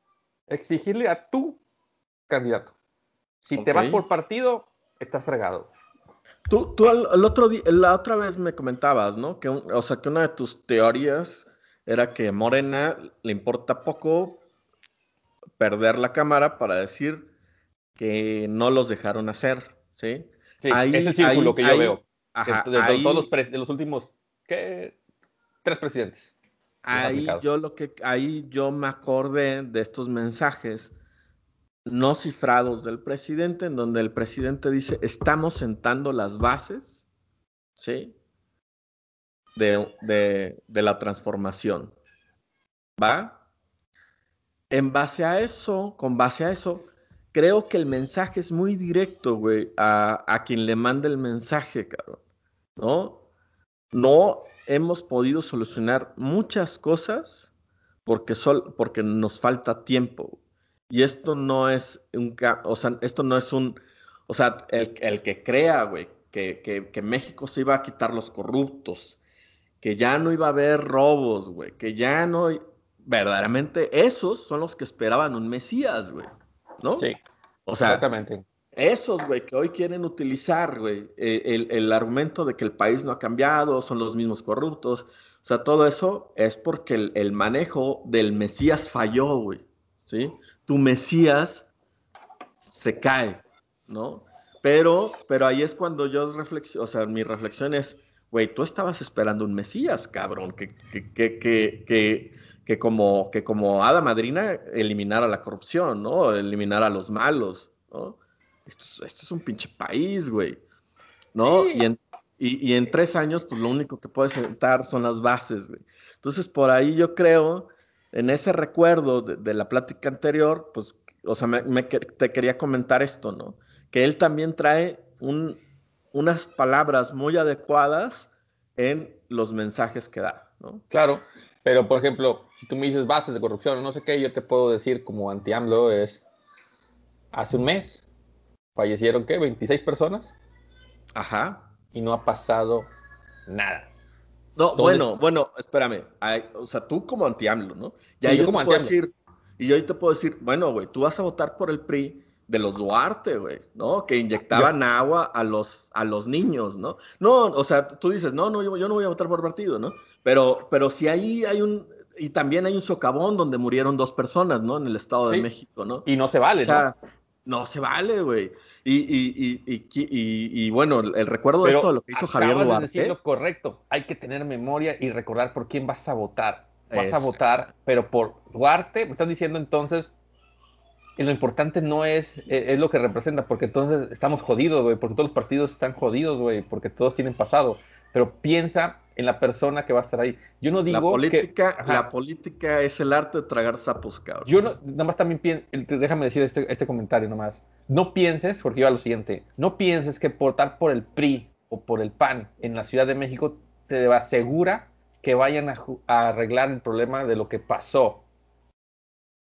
exigirle a tu candidato. Si te vas por partido, estás fregado. Tú, tú el, otro día, la otra vez me comentabas, ¿no? Que, o sea, que una de tus teorías era que Morena le importa poco perder la cámara para decir que no los dejaron hacer, ¿sí? Sí, es el círculo que yo veo. de, todos los de los últimos, ¿qué? Tres presidentes. Ahí yo lo que, ahí yo me acordé de estos mensajes no cifrados del presidente, en donde el presidente dice, estamos sentando las bases, ¿sí? De, la transformación. ¿Va? En base a eso, con base a eso, creo que el mensaje es muy directo, güey, a, quien le manda el mensaje, cabrón. ¿No? No hemos podido solucionar muchas cosas porque, sol, porque nos falta tiempo. Y esto no es un, o sea, esto no es un, o sea, el, que crea, güey, que, que, México se iba a quitar los corruptos, que ya no iba a haber robos, güey, que ya no, verdaderamente esos son los que esperaban un Mesías, güey, ¿no? Sí. O sea, exactamente. Esos, güey, que hoy quieren utilizar, güey, e, el, el, argumento de que el país no ha cambiado, son los mismos corruptos. O sea, todo eso es porque el, el manejo del Mesías falló, güey. ¿Sí? tu Mesías se cae, ¿no? Pero, pero ahí es cuando yo reflexiono, o sea, mi reflexión es, güey, tú estabas esperando un Mesías, cabrón, que, que, que, que, como, que como hada madrina eliminara la corrupción, ¿no? Eliminara a los malos, ¿no? Esto, esto es un pinche país, güey, ¿no? Y, en, y, y, en tres años, pues lo único que puedes sentar son las bases, güey. Entonces, por ahí yo creo en ese recuerdo de, la plática anterior, pues, o sea, me, te quería comentar esto, ¿no? Que él también trae un, unas palabras muy adecuadas en los mensajes que da, ¿no? Claro, pero por ejemplo, si tú me dices bases de corrupción o no sé qué, yo te puedo decir como anti-AMLO es, hace un mes fallecieron, ¿qué? 26 personas. Ajá. Y no ha pasado nada. No, bueno, bueno, espérame. o sea, tú como anti-AMLO, ¿no? Ya yo, como puedo decir, y yo ahí te puedo decir, bueno, güey, tú vas a votar por el PRI de los Duarte, güey, ¿no? Que inyectaban agua a los, a los niños, ¿no? No, o sea, tú dices, no, no, yo, no voy a votar por partido, ¿no? Pero, pero si ahí hay un, y también hay un socavón donde murieron dos personas, ¿no? En el Estado de México, ¿no? Y no se vale, o sea, ¿no? No se vale, güey. Y, y, y, y, bueno, el recuerdo de esto, de lo que hizo Javier Duarte. De decir lo correcto. Hay que tener memoria y recordar por quién vas a votar. Vas a votar, pero por Duarte, me están diciendo entonces y lo importante no es, e, es lo que representa, porque entonces estamos jodidos, güey, porque todos los partidos están jodidos, güey, porque todos tienen pasado. Pero piensa en la persona que va a estar ahí. Yo no digo la política, la política es el arte de tragar sapos, cabrón. Yo no, nada más también pienso, déjame decir este, este comentario nomás. No pienses, porque iba a lo siguiente, no pienses que votar por el PRI o por el PAN en la Ciudad de México te asegura que vayan a, a arreglar el problema de lo que pasó.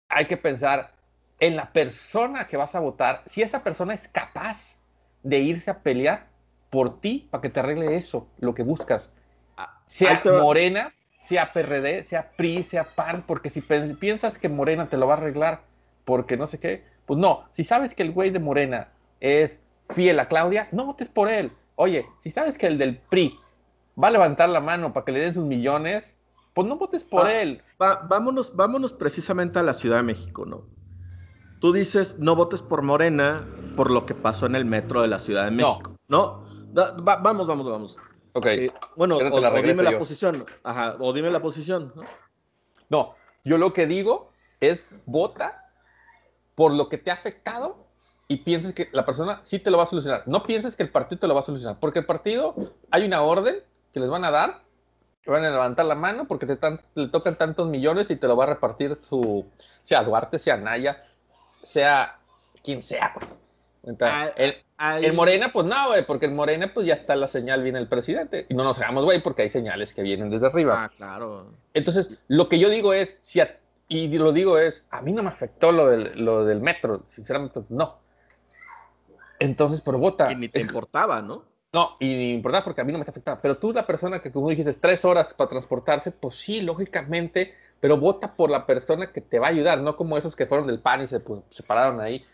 Hay que pensar en la persona que vas a votar, si esa persona es capaz de irse a pelear por ti para que te arregle eso, lo que buscas. Ah, sea Morena, sea PRD, sea PRI, sea PAN, porque si piensas que Morena te lo va a arreglar porque no sé qué, pues no. Si sabes que el güey de Morena es fiel a Claudia, no votes por él. Oye, si sabes que el del PRI va a levantar la mano para que le den sus millones, pues no votes por él. vámonos, vámonos precisamente a la Ciudad de México, ¿no? Tú dices no votes por Morena por lo que pasó en el metro de la Ciudad de México. No, vamos, vamos, vamos. Ok. Eh, bueno, o, dime la posición. Ajá, o dime la posición. ¿no? yo lo que digo es vota por lo que te ha afectado y pienses que la persona sí te lo va a solucionar. No pienses que el partido te lo va a solucionar, porque el partido hay una orden que les van a dar, que van a levantar la mano porque te, le tocan tantos millones y te lo va a repartir su, sea Duarte, sea Naya, sea quien sea. Ah, el, Morena, pues no, güey, porque en Morena, pues ya está la señal, viene el presidente. Y no nos hagamos, güey, porque hay señales que vienen desde arriba. Ah, claro. Entonces, lo que yo digo es, si y lo digo es, a mí no me afectó lo del, lo del metro, sinceramente, no. Entonces, por vota. Y ni te importaba, ¿no? No, y ni importaba porque a mí no me está afectando. Pero tú, la persona que tú dijiste, tres horas para transportarse, pues sí, lógicamente, pero vota por la persona que te va a ayudar, no como esos que fueron del PAN y se, pues, se pararon ahí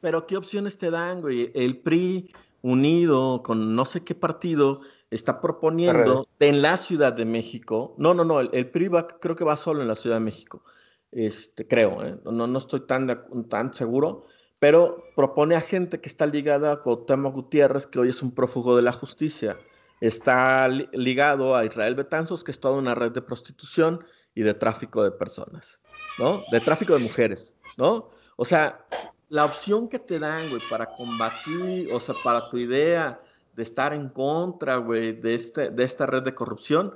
pero ¿qué opciones te dan, güey? El PRI unido con no sé qué partido está proponiendo en la Ciudad de México. No, no, no, el, PRI va, creo que va solo en la Ciudad de México. Este, creo, ¿eh? no, no estoy tan, tan seguro, pero propone a gente que está ligada a Cuauhtémoc Gutiérrez, que hoy es un prófugo de la justicia. Está ligado a Israel Betanzos, que es toda una red de prostitución y de tráfico de personas, ¿no? De tráfico de mujeres, ¿no? O sea, la opción que te dan, güey, para combatir, o sea, para tu idea de estar en contra, güey, de, este, de esta red de corrupción,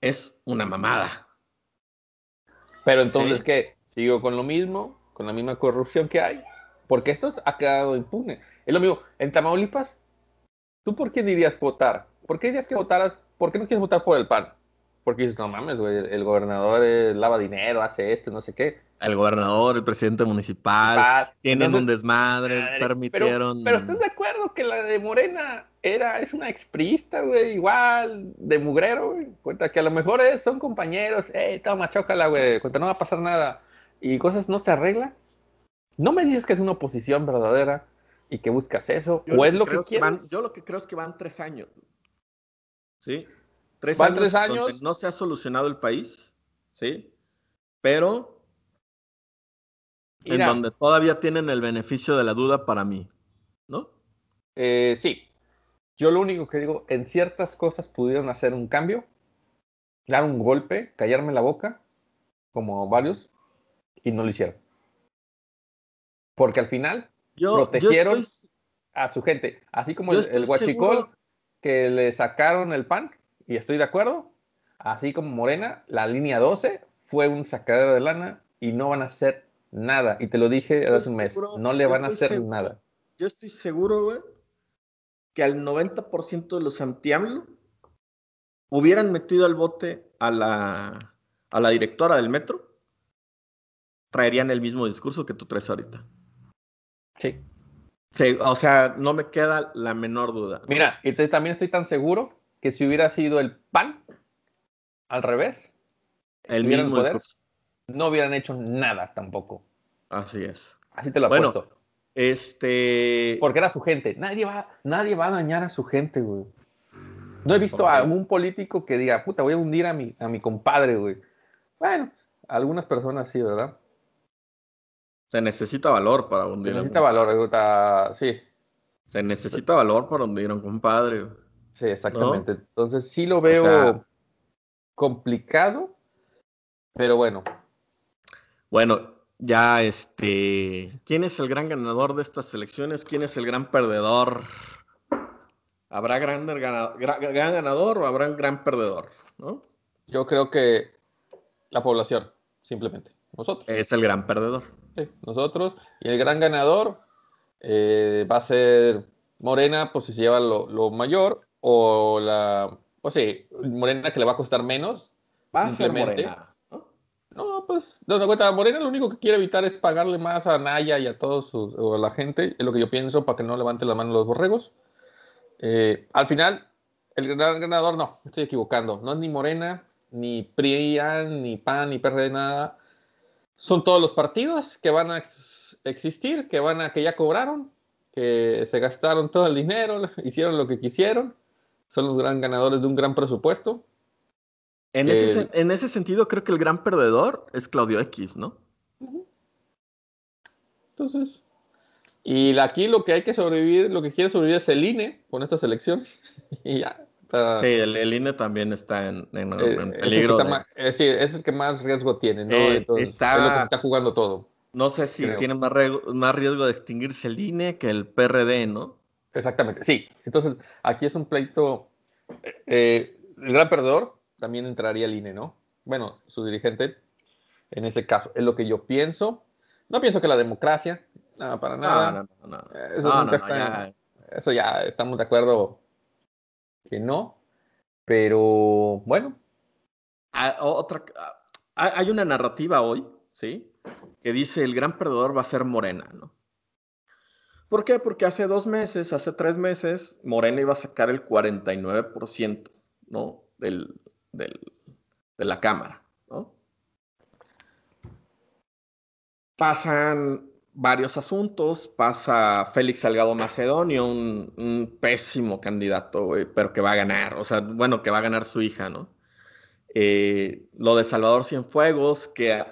es una mamada. Pero entonces, ¿qué? ¿Sigo con lo mismo? ¿Con la misma corrupción que hay? Porque esto ha quedado impune. Es lo mismo, en Tamaulipas, ¿tú por qué dirías votar? ¿Por qué dirías que votaras? ¿Por qué no quieres votar por el PAN? Porque dices, no mames, güey, el gobernador lava dinero, hace esto, no sé qué el gobernador, el presidente municipal, tienen un desmadre, permitieron. Pero, ¿estás de acuerdo que la de Morena era, es una exprista, güey, igual, de mugrero, güey? Cuenta que a lo mejor es, son compañeros, eh, toma, chócala, güey, cuenta, no va a pasar nada. Y cosas no se arreglan. No me dices que es una oposición verdadera y que buscas eso, o es lo que, quieres. yo lo que creo es que van tres años. ¿Sí? Tres van tres años. No se ha solucionado el país, ¿sí? Pero en donde todavía tienen el beneficio de la duda para mí, ¿no? Eh, sí. Yo lo único que digo, en ciertas cosas pudieron hacer un cambio, dar un golpe, callarme la boca, como varios, y no lo hicieron. Porque al final protegieron a su gente, así como el, el guachicol que le sacaron el pan, y estoy de acuerdo, así como Morena, la línea 12 fue un sacadero de lana y no van a ser Nada. Y te lo dije hace un mes. no le van a hacer nada. Yo estoy seguro, güey, que al 90% de los anti-AMLO hubieran metido al bote a la, a la directora del metro, traerían el mismo discurso que tú traes ahorita. Sí. sí o sea, no me queda la menor duda. Mira, y también estoy tan seguro que si hubiera sido el PAN, al revés, el mismo discurso no hubieran hecho nada tampoco. Así es. Así te lo apuesto. este... Porque era su gente. Nadie va, nadie va a dañar a su gente, güey. No he visto a algún político que diga, puta, voy a hundir a mi, a mi compadre, güey. Bueno, algunas personas sí, ¿verdad? Se necesita valor para hundir. Se necesita valor, sí. Se necesita valor para hundir a un compadre. Sí, exactamente. Entonces sí lo veo complicado, pero bueno, bueno, ya este, ¿quién es el gran ganador de estas elecciones? ¿Quién es el gran perdedor? ¿Habrá gran, gran ganador o habrá un gran perdedor? ¿no? Yo creo que la población, simplemente. Nosotros. Es el gran perdedor. Nosotros. Y el gran ganador eh, va a ser Morena, pues si se lleva lo, mayor, o la. O sí, Morena que le va a costar menos. Va a ser Morena. No, pues, no, cuenta, Morena lo único que quiere evitar es pagarle más a Naya y a todos sus, o a la gente, es lo que yo pienso, para que no levante la mano los borregos. Eh, al final, el gran ganador, no, me estoy equivocando, no es ni Morena, ni PRIAN, ni PAN, ni PRD, nada. Son todos los partidos que van a existir, que van a, que ya cobraron, que se gastaron todo el dinero, hicieron lo que quisieron, son los gran ganadores de un gran presupuesto. En, ese, en ese sentido, creo que el gran perdedor es Claudio X, ¿no? Entonces, y aquí lo que hay que sobrevivir, lo que quiere sobrevivir es el INE con estas elecciones. y ya. Sí, el, INE también está en, eh, peligro. Es el, es, el que más riesgo tiene, ¿no? Eh, Entonces, está, es lo que se está jugando todo. No sé si tiene más riesgo, más riesgo de extinguirse el INE que el PRD, ¿no? Exactamente, sí. Entonces, aquí es un pleito. Eh, el gran perdedor también entraría el INE, ¿no? Bueno, su dirigente, en ese caso, es lo que yo pienso. No pienso que la democracia, no, para nada. No, no, no. Eso, nunca está ya. eso ya estamos de acuerdo que no. Pero bueno. Ah, otra, ah, hay una narrativa hoy, ¿sí? Que dice el gran perdedor va a ser Morena, ¿no? ¿Por qué? Porque hace dos meses, hace tres meses, Morena iba a sacar el 49%, ¿no? Del, del, de la Cámara, ¿no? Pasan varios asuntos. Pasa Félix Salgado Macedonio, un, pésimo candidato, pero que va a ganar. O sea, bueno, que va a ganar su hija, ¿no? Eh, lo de Salvador Cienfuegos, que,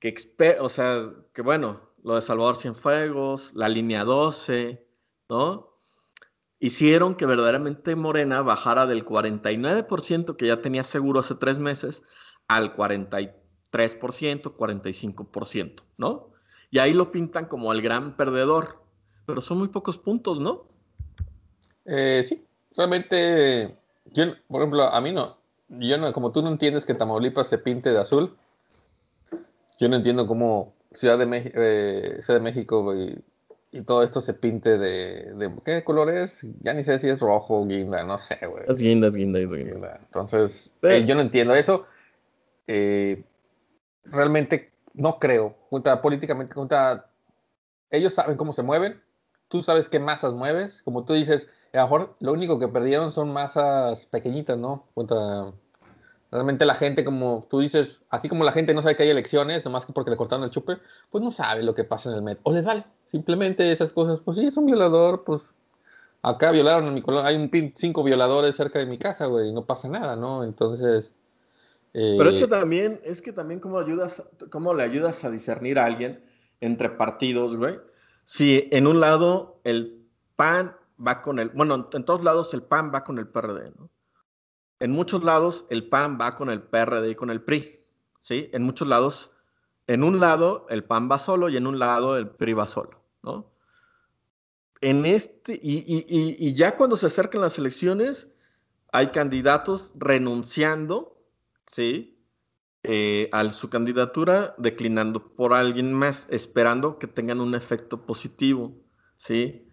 que, o sea, que bueno, lo de Salvador Cienfuegos, la línea 12, ¿no? Hicieron que verdaderamente Morena bajara del 49% que ya tenía seguro hace tres meses al 43%, 45%, ¿no? Y ahí lo pintan como el gran perdedor. Pero son muy pocos puntos, ¿no? Eh, sí, realmente, yo, por ejemplo, a mí no. Yo no, como tú no entiendes que Tamaulipas se pinte de azul, yo no entiendo cómo Ciudad de, eh, Ciudad de México y, todo esto se pinte de, de, ¿Qué color es? Ya ni sé si es rojo o guinda, no sé, güey. Es guinda, es guinda, es guinda. Entonces, eh, yo no entiendo eso. realmente no creo. Junta, políticamente, ellos saben cómo se mueven, tú sabes qué masas mueves, como tú dices, a lo mejor lo único que perdieron son masas pequeñitas, ¿no? Realmente la gente, como tú dices, así como la gente no sabe que hay elecciones, nomás que porque le cortaron el chupe, pues no sabe lo que pasa en el metro. O les vale, simplemente esas cosas, pues sí, es un violador, pues acá violaron a mi colonia, hay un cinco violadores cerca de mi casa, güey, no pasa nada, ¿no? Entonces pero es que eh, también, es que también cómo ayudas, cómo le ayudas a discernir a alguien entre partidos, güey. Si en un lado el PAN va con el, bueno, en todos lados el PAN va con el PRD, ¿no? En muchos lados el PAN va con el PRD y con el PRI, ¿sí? En muchos lados, en un lado el PAN va solo y en un lado el PRI va solo, ¿no? En este, y, y, y ya cuando se acercan las elecciones, hay candidatos renunciando ¿sí? Eh, a su candidatura declinando por alguien más, esperando que tengan un efecto positivo, ¿sí?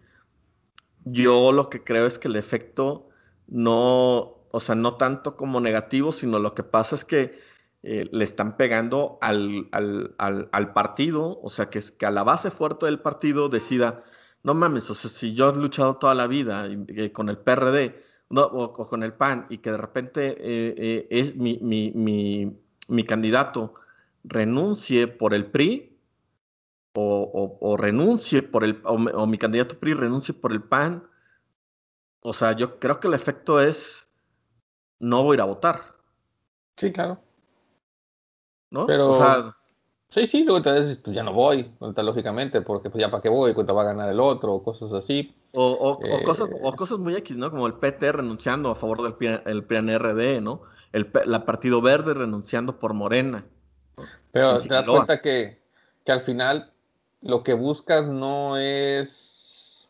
Yo lo que creo es que el efecto no, o sea, no tanto como negativo, sino lo que pasa es que eh, le están pegando al, al, partido, o sea, que, que a la base fuerte del partido decida, no mames, o sea, si yo he luchado toda la vida con el PRD, o, con el PAN y que de repente eh, eh, es mi, mi, candidato renuncie por el PRI o, renuncie por el, o, mi candidato PRI renuncie por el PAN, o sea, yo creo que el efecto es no voy a ir a votar. Sí, claro. ¿No? Pero, o sea, sí, sí, luego te dices, pues ya no voy, lógicamente, porque pues ya para qué voy, cuenta va a ganar el otro, o cosas así. O, cosas, o eh, cosas muy X, ¿no? Como el PT renunciando a favor del el PNRD, ¿no? El la Partido Verde renunciando por Morena. Pero te das cuenta que que al final lo que buscas no es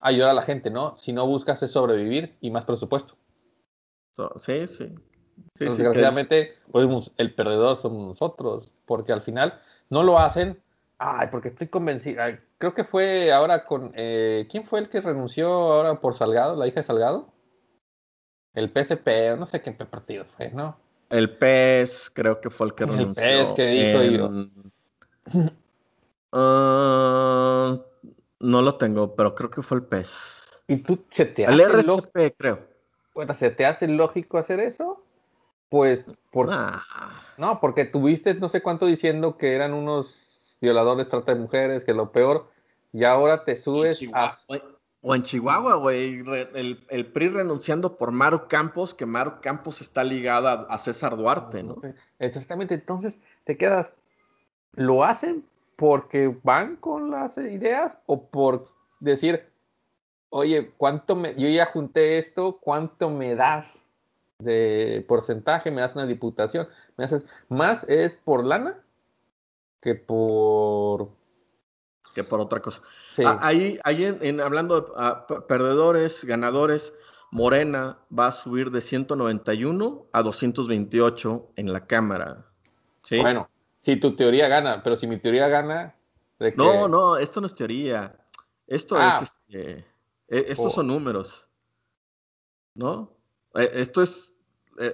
ayudar a la gente, ¿no? Si no buscas es sobrevivir y más presupuesto. sí, sí. sí Desgraciadamente, pues, el perdedor somos nosotros, porque al final no lo hacen. Ay, porque estoy convencido. creo que fue ahora con. Eh, ¿Quién fue el que renunció ahora por Salgado, la hija de Salgado? El PSP, no sé qué partido fue, ¿no? El PES, creo que fue el que renunció. El PES que dijo ah, no lo tengo, pero creo que fue el PES. ¿Y tú se te hace el RCP, creo. Bueno, ¿se te hace lógico hacer eso? Pues, por... no, porque tuviste no sé cuánto diciendo que eran unos violadores, trata de mujeres, que lo peor, y ahora te subes a... O en Chihuahua, güey, el, PRI renunciando por Maru Campos, que Maru Campos está ligada a César Duarte, ¿no? Exactamente, entonces te quedas, ¿lo hacen porque van con las ideas o por decir, oye, ¿cuánto me, yo ya junté esto, ¿cuánto me das de porcentaje? ¿Me das una diputación? ¿Me haces más es por lana que por que por otra cosa. Ah, ahí, ahí en, hablando de ah, perdedores, ganadores, Morena va a subir de 191 a 228 en la Cámara. ¿Sí? Bueno, si tu teoría gana, pero si mi teoría gana... No, no, esto no es teoría. Esto ah. es... Este, e, estos oh. son números. ¿No? E, esto es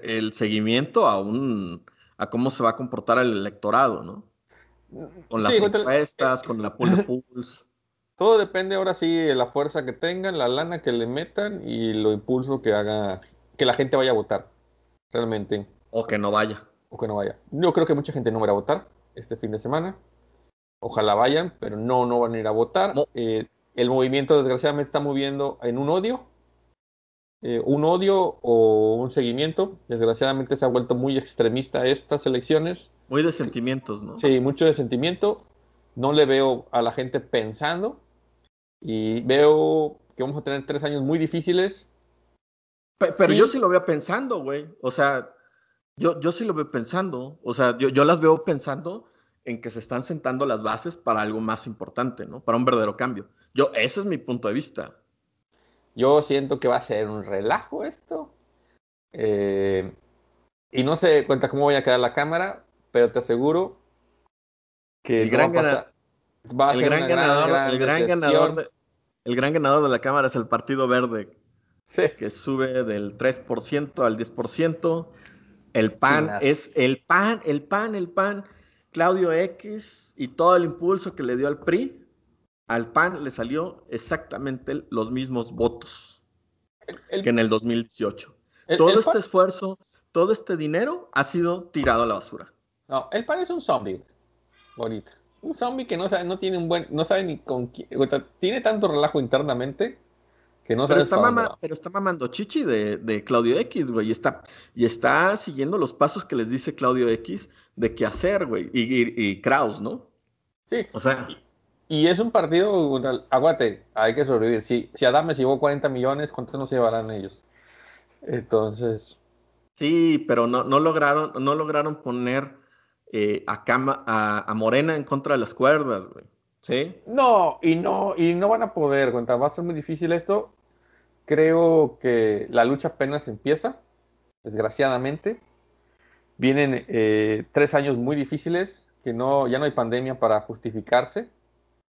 el seguimiento a un... a cómo se va a comportar el electorado, ¿no? Con las encuestas, con la pool pools. Todo depende ahora sí de la fuerza que tengan, la lana que le metan y lo impulso que haga que la gente vaya a votar. Realmente. O que no vaya. O que no vaya. Yo creo que mucha gente no va a votar este fin de semana. Ojalá vayan, pero no, no van a ir a votar. Eh, el movimiento desgraciadamente está moviendo en un odio. Eh, un odio o un seguimiento. Desgraciadamente se ha vuelto muy extremista estas elecciones. Muy de sentimientos, ¿no? Sí, mucho de sentimiento. No le veo a la gente pensando. Y veo que vamos a tener tres años muy difíciles. Pero, yo sí lo veo pensando, güey. O sea, yo, yo sí lo veo pensando. O sea, yo, yo las veo pensando en que se están sentando las bases para algo más importante, ¿no? Para un verdadero cambio. Yo, ese es mi punto de vista. Yo siento que va a ser un relajo esto. Eh, y no sé cuenta cómo voy a quedar la cámara, pero te aseguro que el gran, ganador, el gran ganador, el gran ganador, de, el gran ganador de la Cámara es el Partido Verde, que sube del 3% al 10%. El PAN es el PAN, el PAN, el PAN. Claudio X y todo el impulso que le dio al PRI, al PAN le salió exactamente los mismos votos que en el 2018. todo este esfuerzo, todo este dinero ha sido tirado a la basura. No, él parece un zombie. Ahorita. Un zombie que no sabe, no tiene un buen, no sabe ni con quién. Tiene tanto relajo internamente que no pero está Pero está mamando chichi de, Claudio X, güey. Y está, y está siguiendo los pasos que les dice Claudio X de qué hacer, güey. Y, Kraus, ¿no? Sí. O sea. Y, es un partido, aguante, hay que sobrevivir. Si, si Adames llevó 40 millones, ¿cuántos nos llevarán ellos? Entonces. Sí, pero no, no lograron, no lograron poner eh, a, a, Morena en contra de las cuerdas, güey. ¿Sí? No, y no, y no van a poder, cuenta, va a ser muy difícil esto. Creo que la lucha apenas empieza, desgraciadamente. Vienen eh, tres años muy difíciles, que no, ya no hay pandemia para justificarse.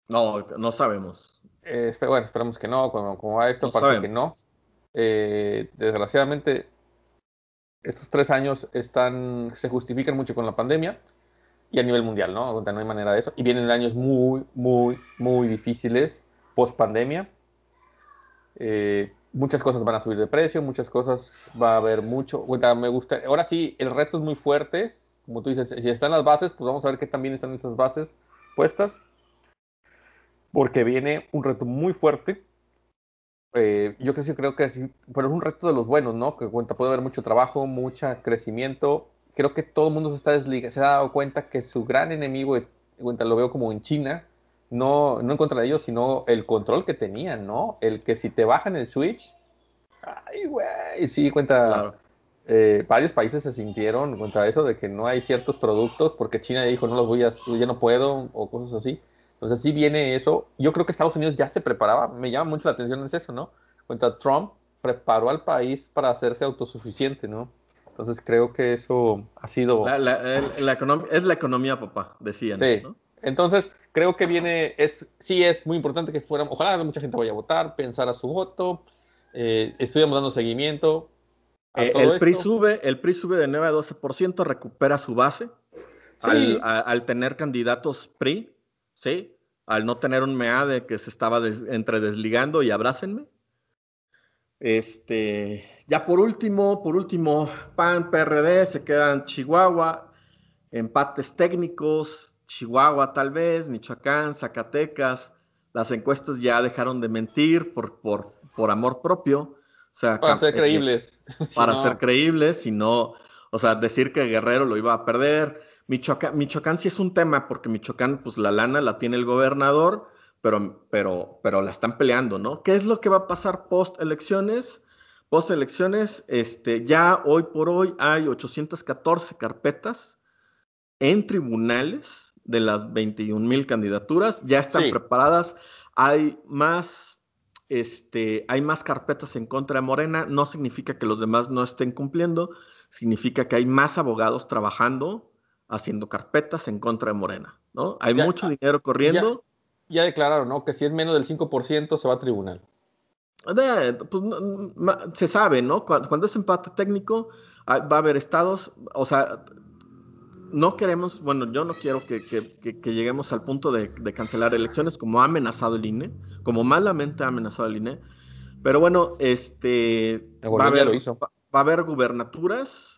No, no sabemos. Eh, bueno, esperamos que no, como, va esto, para que no. desgraciadamente, estos tres años están, se justifican mucho con la pandemia y a nivel mundial, ¿no? No hay manera de eso. Y vienen años muy, muy, muy difíciles post pandemia. Eh, muchas cosas van a subir de precio, muchas cosas va a haber mucho. me gusta. Ahora sí, el reto es muy fuerte. Como tú dices, si están las bases, pues vamos a ver qué también están esas bases puestas. Porque viene un reto muy fuerte eh, yo creo, creo que sí, pero es un reto de los buenos, ¿no? Que cuenta, puede haber mucho trabajo, mucho crecimiento. Creo que todo el mundo se está desligando, se ha dado cuenta que su gran enemigo, cuenta, lo veo como en China, no, no en contra de ellos, sino el control que tenían, ¿no? El que si te bajan el switch, ay, güey, sí, cuenta. eh, varios países se sintieron contra eso de que no hay ciertos productos porque China dijo no los voy a, ya no puedo o cosas así. Entonces sí viene eso. Yo creo que Estados Unidos ya se preparaba. Me llama mucho la atención es eso, ¿no? Contra Trump preparó al país para hacerse autosuficiente, ¿no? Entonces creo que eso ha sido... es la economía, papá, decían. Sí. Entonces creo que viene, es, sí es muy importante que fuéramos, ojalá mucha gente vaya a votar, pensar a su voto, eh, dando seguimiento. Eh, el, PRI sube, el PRI sube de 9 a 12%, recupera su base al, tener candidatos PRI, ¿sí? Al no tener un MEADE que se estaba entre desligando y abrácenme. Este, ya por último, por último, PAN, PRD, se quedan Chihuahua, empates técnicos, Chihuahua tal vez, Michoacán, Zacatecas, las encuestas ya dejaron de mentir por, por, por amor propio. O sea, para ser creíbles. Para ser creíbles, si no, o sea, decir que Guerrero lo iba a perder. Michoacán, Michoacán sí es un tema, porque Michoacán, pues la lana la tiene el gobernador, pero, pero, pero la están peleando, ¿no? ¿Qué es lo que va a pasar post elecciones? Post elecciones, este, ya hoy por hoy hay 814 carpetas en tribunales de las 21 mil candidaturas, ya están preparadas, hay más, este, hay más carpetas en contra de Morena, no significa que los demás no estén cumpliendo, significa que hay más abogados trabajando, haciendo carpetas en contra de Morena, ¿no? Hay mucho dinero corriendo ya declararon, ¿no? Que si es menos del 5% se va a tribunal. pues, se sabe, ¿no? Cuando, es empate técnico, ah, va a haber estados, o sea, no queremos, bueno, yo no quiero que, lleguemos al punto de, cancelar elecciones como ha amenazado el INE, como malamente ha amenazado el INE, pero bueno, este, va a, haber, va a haber gubernaturas,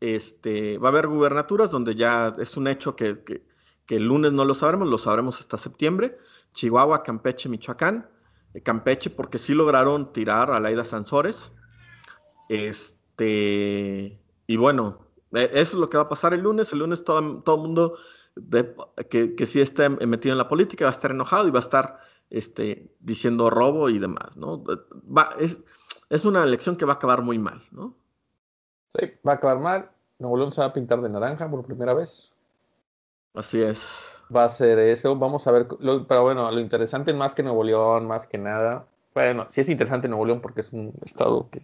este, va a haber gubernaturas donde ya es un hecho que, el lunes no lo sabremos, lo sabremos hasta septiembre, Chihuahua, Campeche, Michoacán. Eh, Campeche porque sí lograron tirar a Laida Sansores. Este, y bueno, e, eso es lo que va a pasar el lunes. El lunes todo, el mundo que, que sí esté metido en la política va a estar enojado y va a estar este, diciendo robo y demás, ¿no? Va, es, es una elección que va a acabar muy mal, ¿no? Sí, va a acabar mal. Nuevo León se va a pintar de naranja por primera vez. Así es va a ser eso. Vamos a ver, pero bueno, lo interesante más que Nuevo León, más que nada. Bueno, sí es interesante Nuevo León porque es un estado que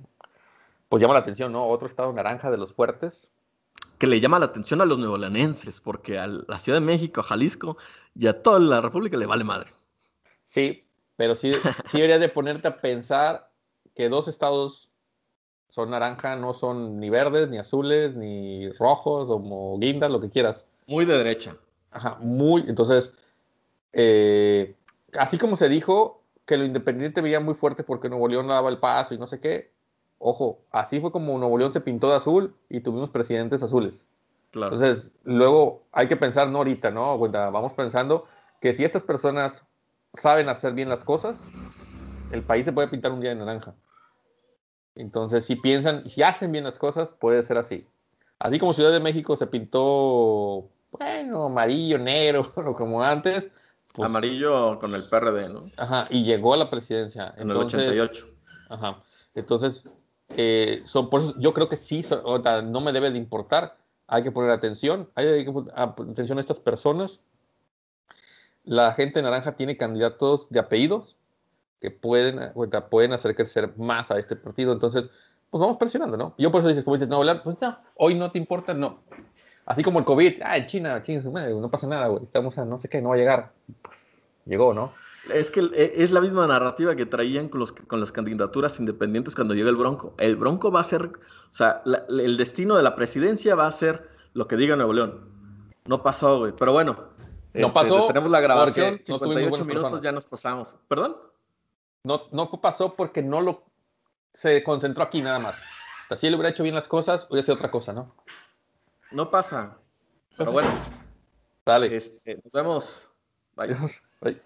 pues llama la atención, ¿no? Otro estado naranja de los fuertes. Que le llama la atención a los neolanenses, porque a la Ciudad de México, a Jalisco y a toda la República le vale madre. Sí, pero sí, sí deberías de ponerte a pensar que dos estados son naranja, no son ni verdes, ni azules, ni rojos, como guindas, lo que quieras. Muy de derecha. Ajá, muy. Entonces, eh, así como se dijo que lo independiente veía muy fuerte porque Nuevo León daba el paso y no sé qué, ojo, así fue como Nuevo León se pintó de azul y tuvimos presidentes azules. Claro. Entonces, luego hay que pensar, no ahorita, ¿no? vamos pensando que si estas personas saben hacer bien las cosas, el país se puede pintar un día de naranja. Entonces, si piensan, si hacen bien las cosas, puede ser así. Así como Ciudad de México se pintó bueno, amarillo, negro, como antes. Pues amarillo con el PRD, ¿no? Ajá, y llegó a la presidencia. En el 88. Ajá. Entonces, eh, son, por eso yo creo que sí, no me debe de importar. Hay que poner atención, hay que poner atención a estas personas. La gente naranja tiene candidatos de apellidos que pueden, pueden hacer crecer más a este partido. Entonces, pues vamos presionando, ¿no? Yo por eso dices, como dices, no hablar, pues no, hoy no te importa, no. Así como el COVID, ah, en China, China, no pasa nada, güey, estamos a no sé qué, no va a llegar. llegó, ¿no? Es que e, es la misma narrativa que traían con, los, con las candidaturas independientes cuando llega el Bronco. El Bronco va a ser, o sea, el destino de la presidencia va a ser lo que diga Nuevo León. No pasó, güey, pero bueno. No este, pasó. Tenemos la grabación, 58 minutos ya nos pasamos. ¿Perdón? No, no pasó porque no lo se concentró aquí nada más. O sea, si él hubiera hecho bien las cosas, hubiera sido otra cosa, ¿no? No pasa. Pero bueno. Dale. Este, nos vemos. Bye. Bye.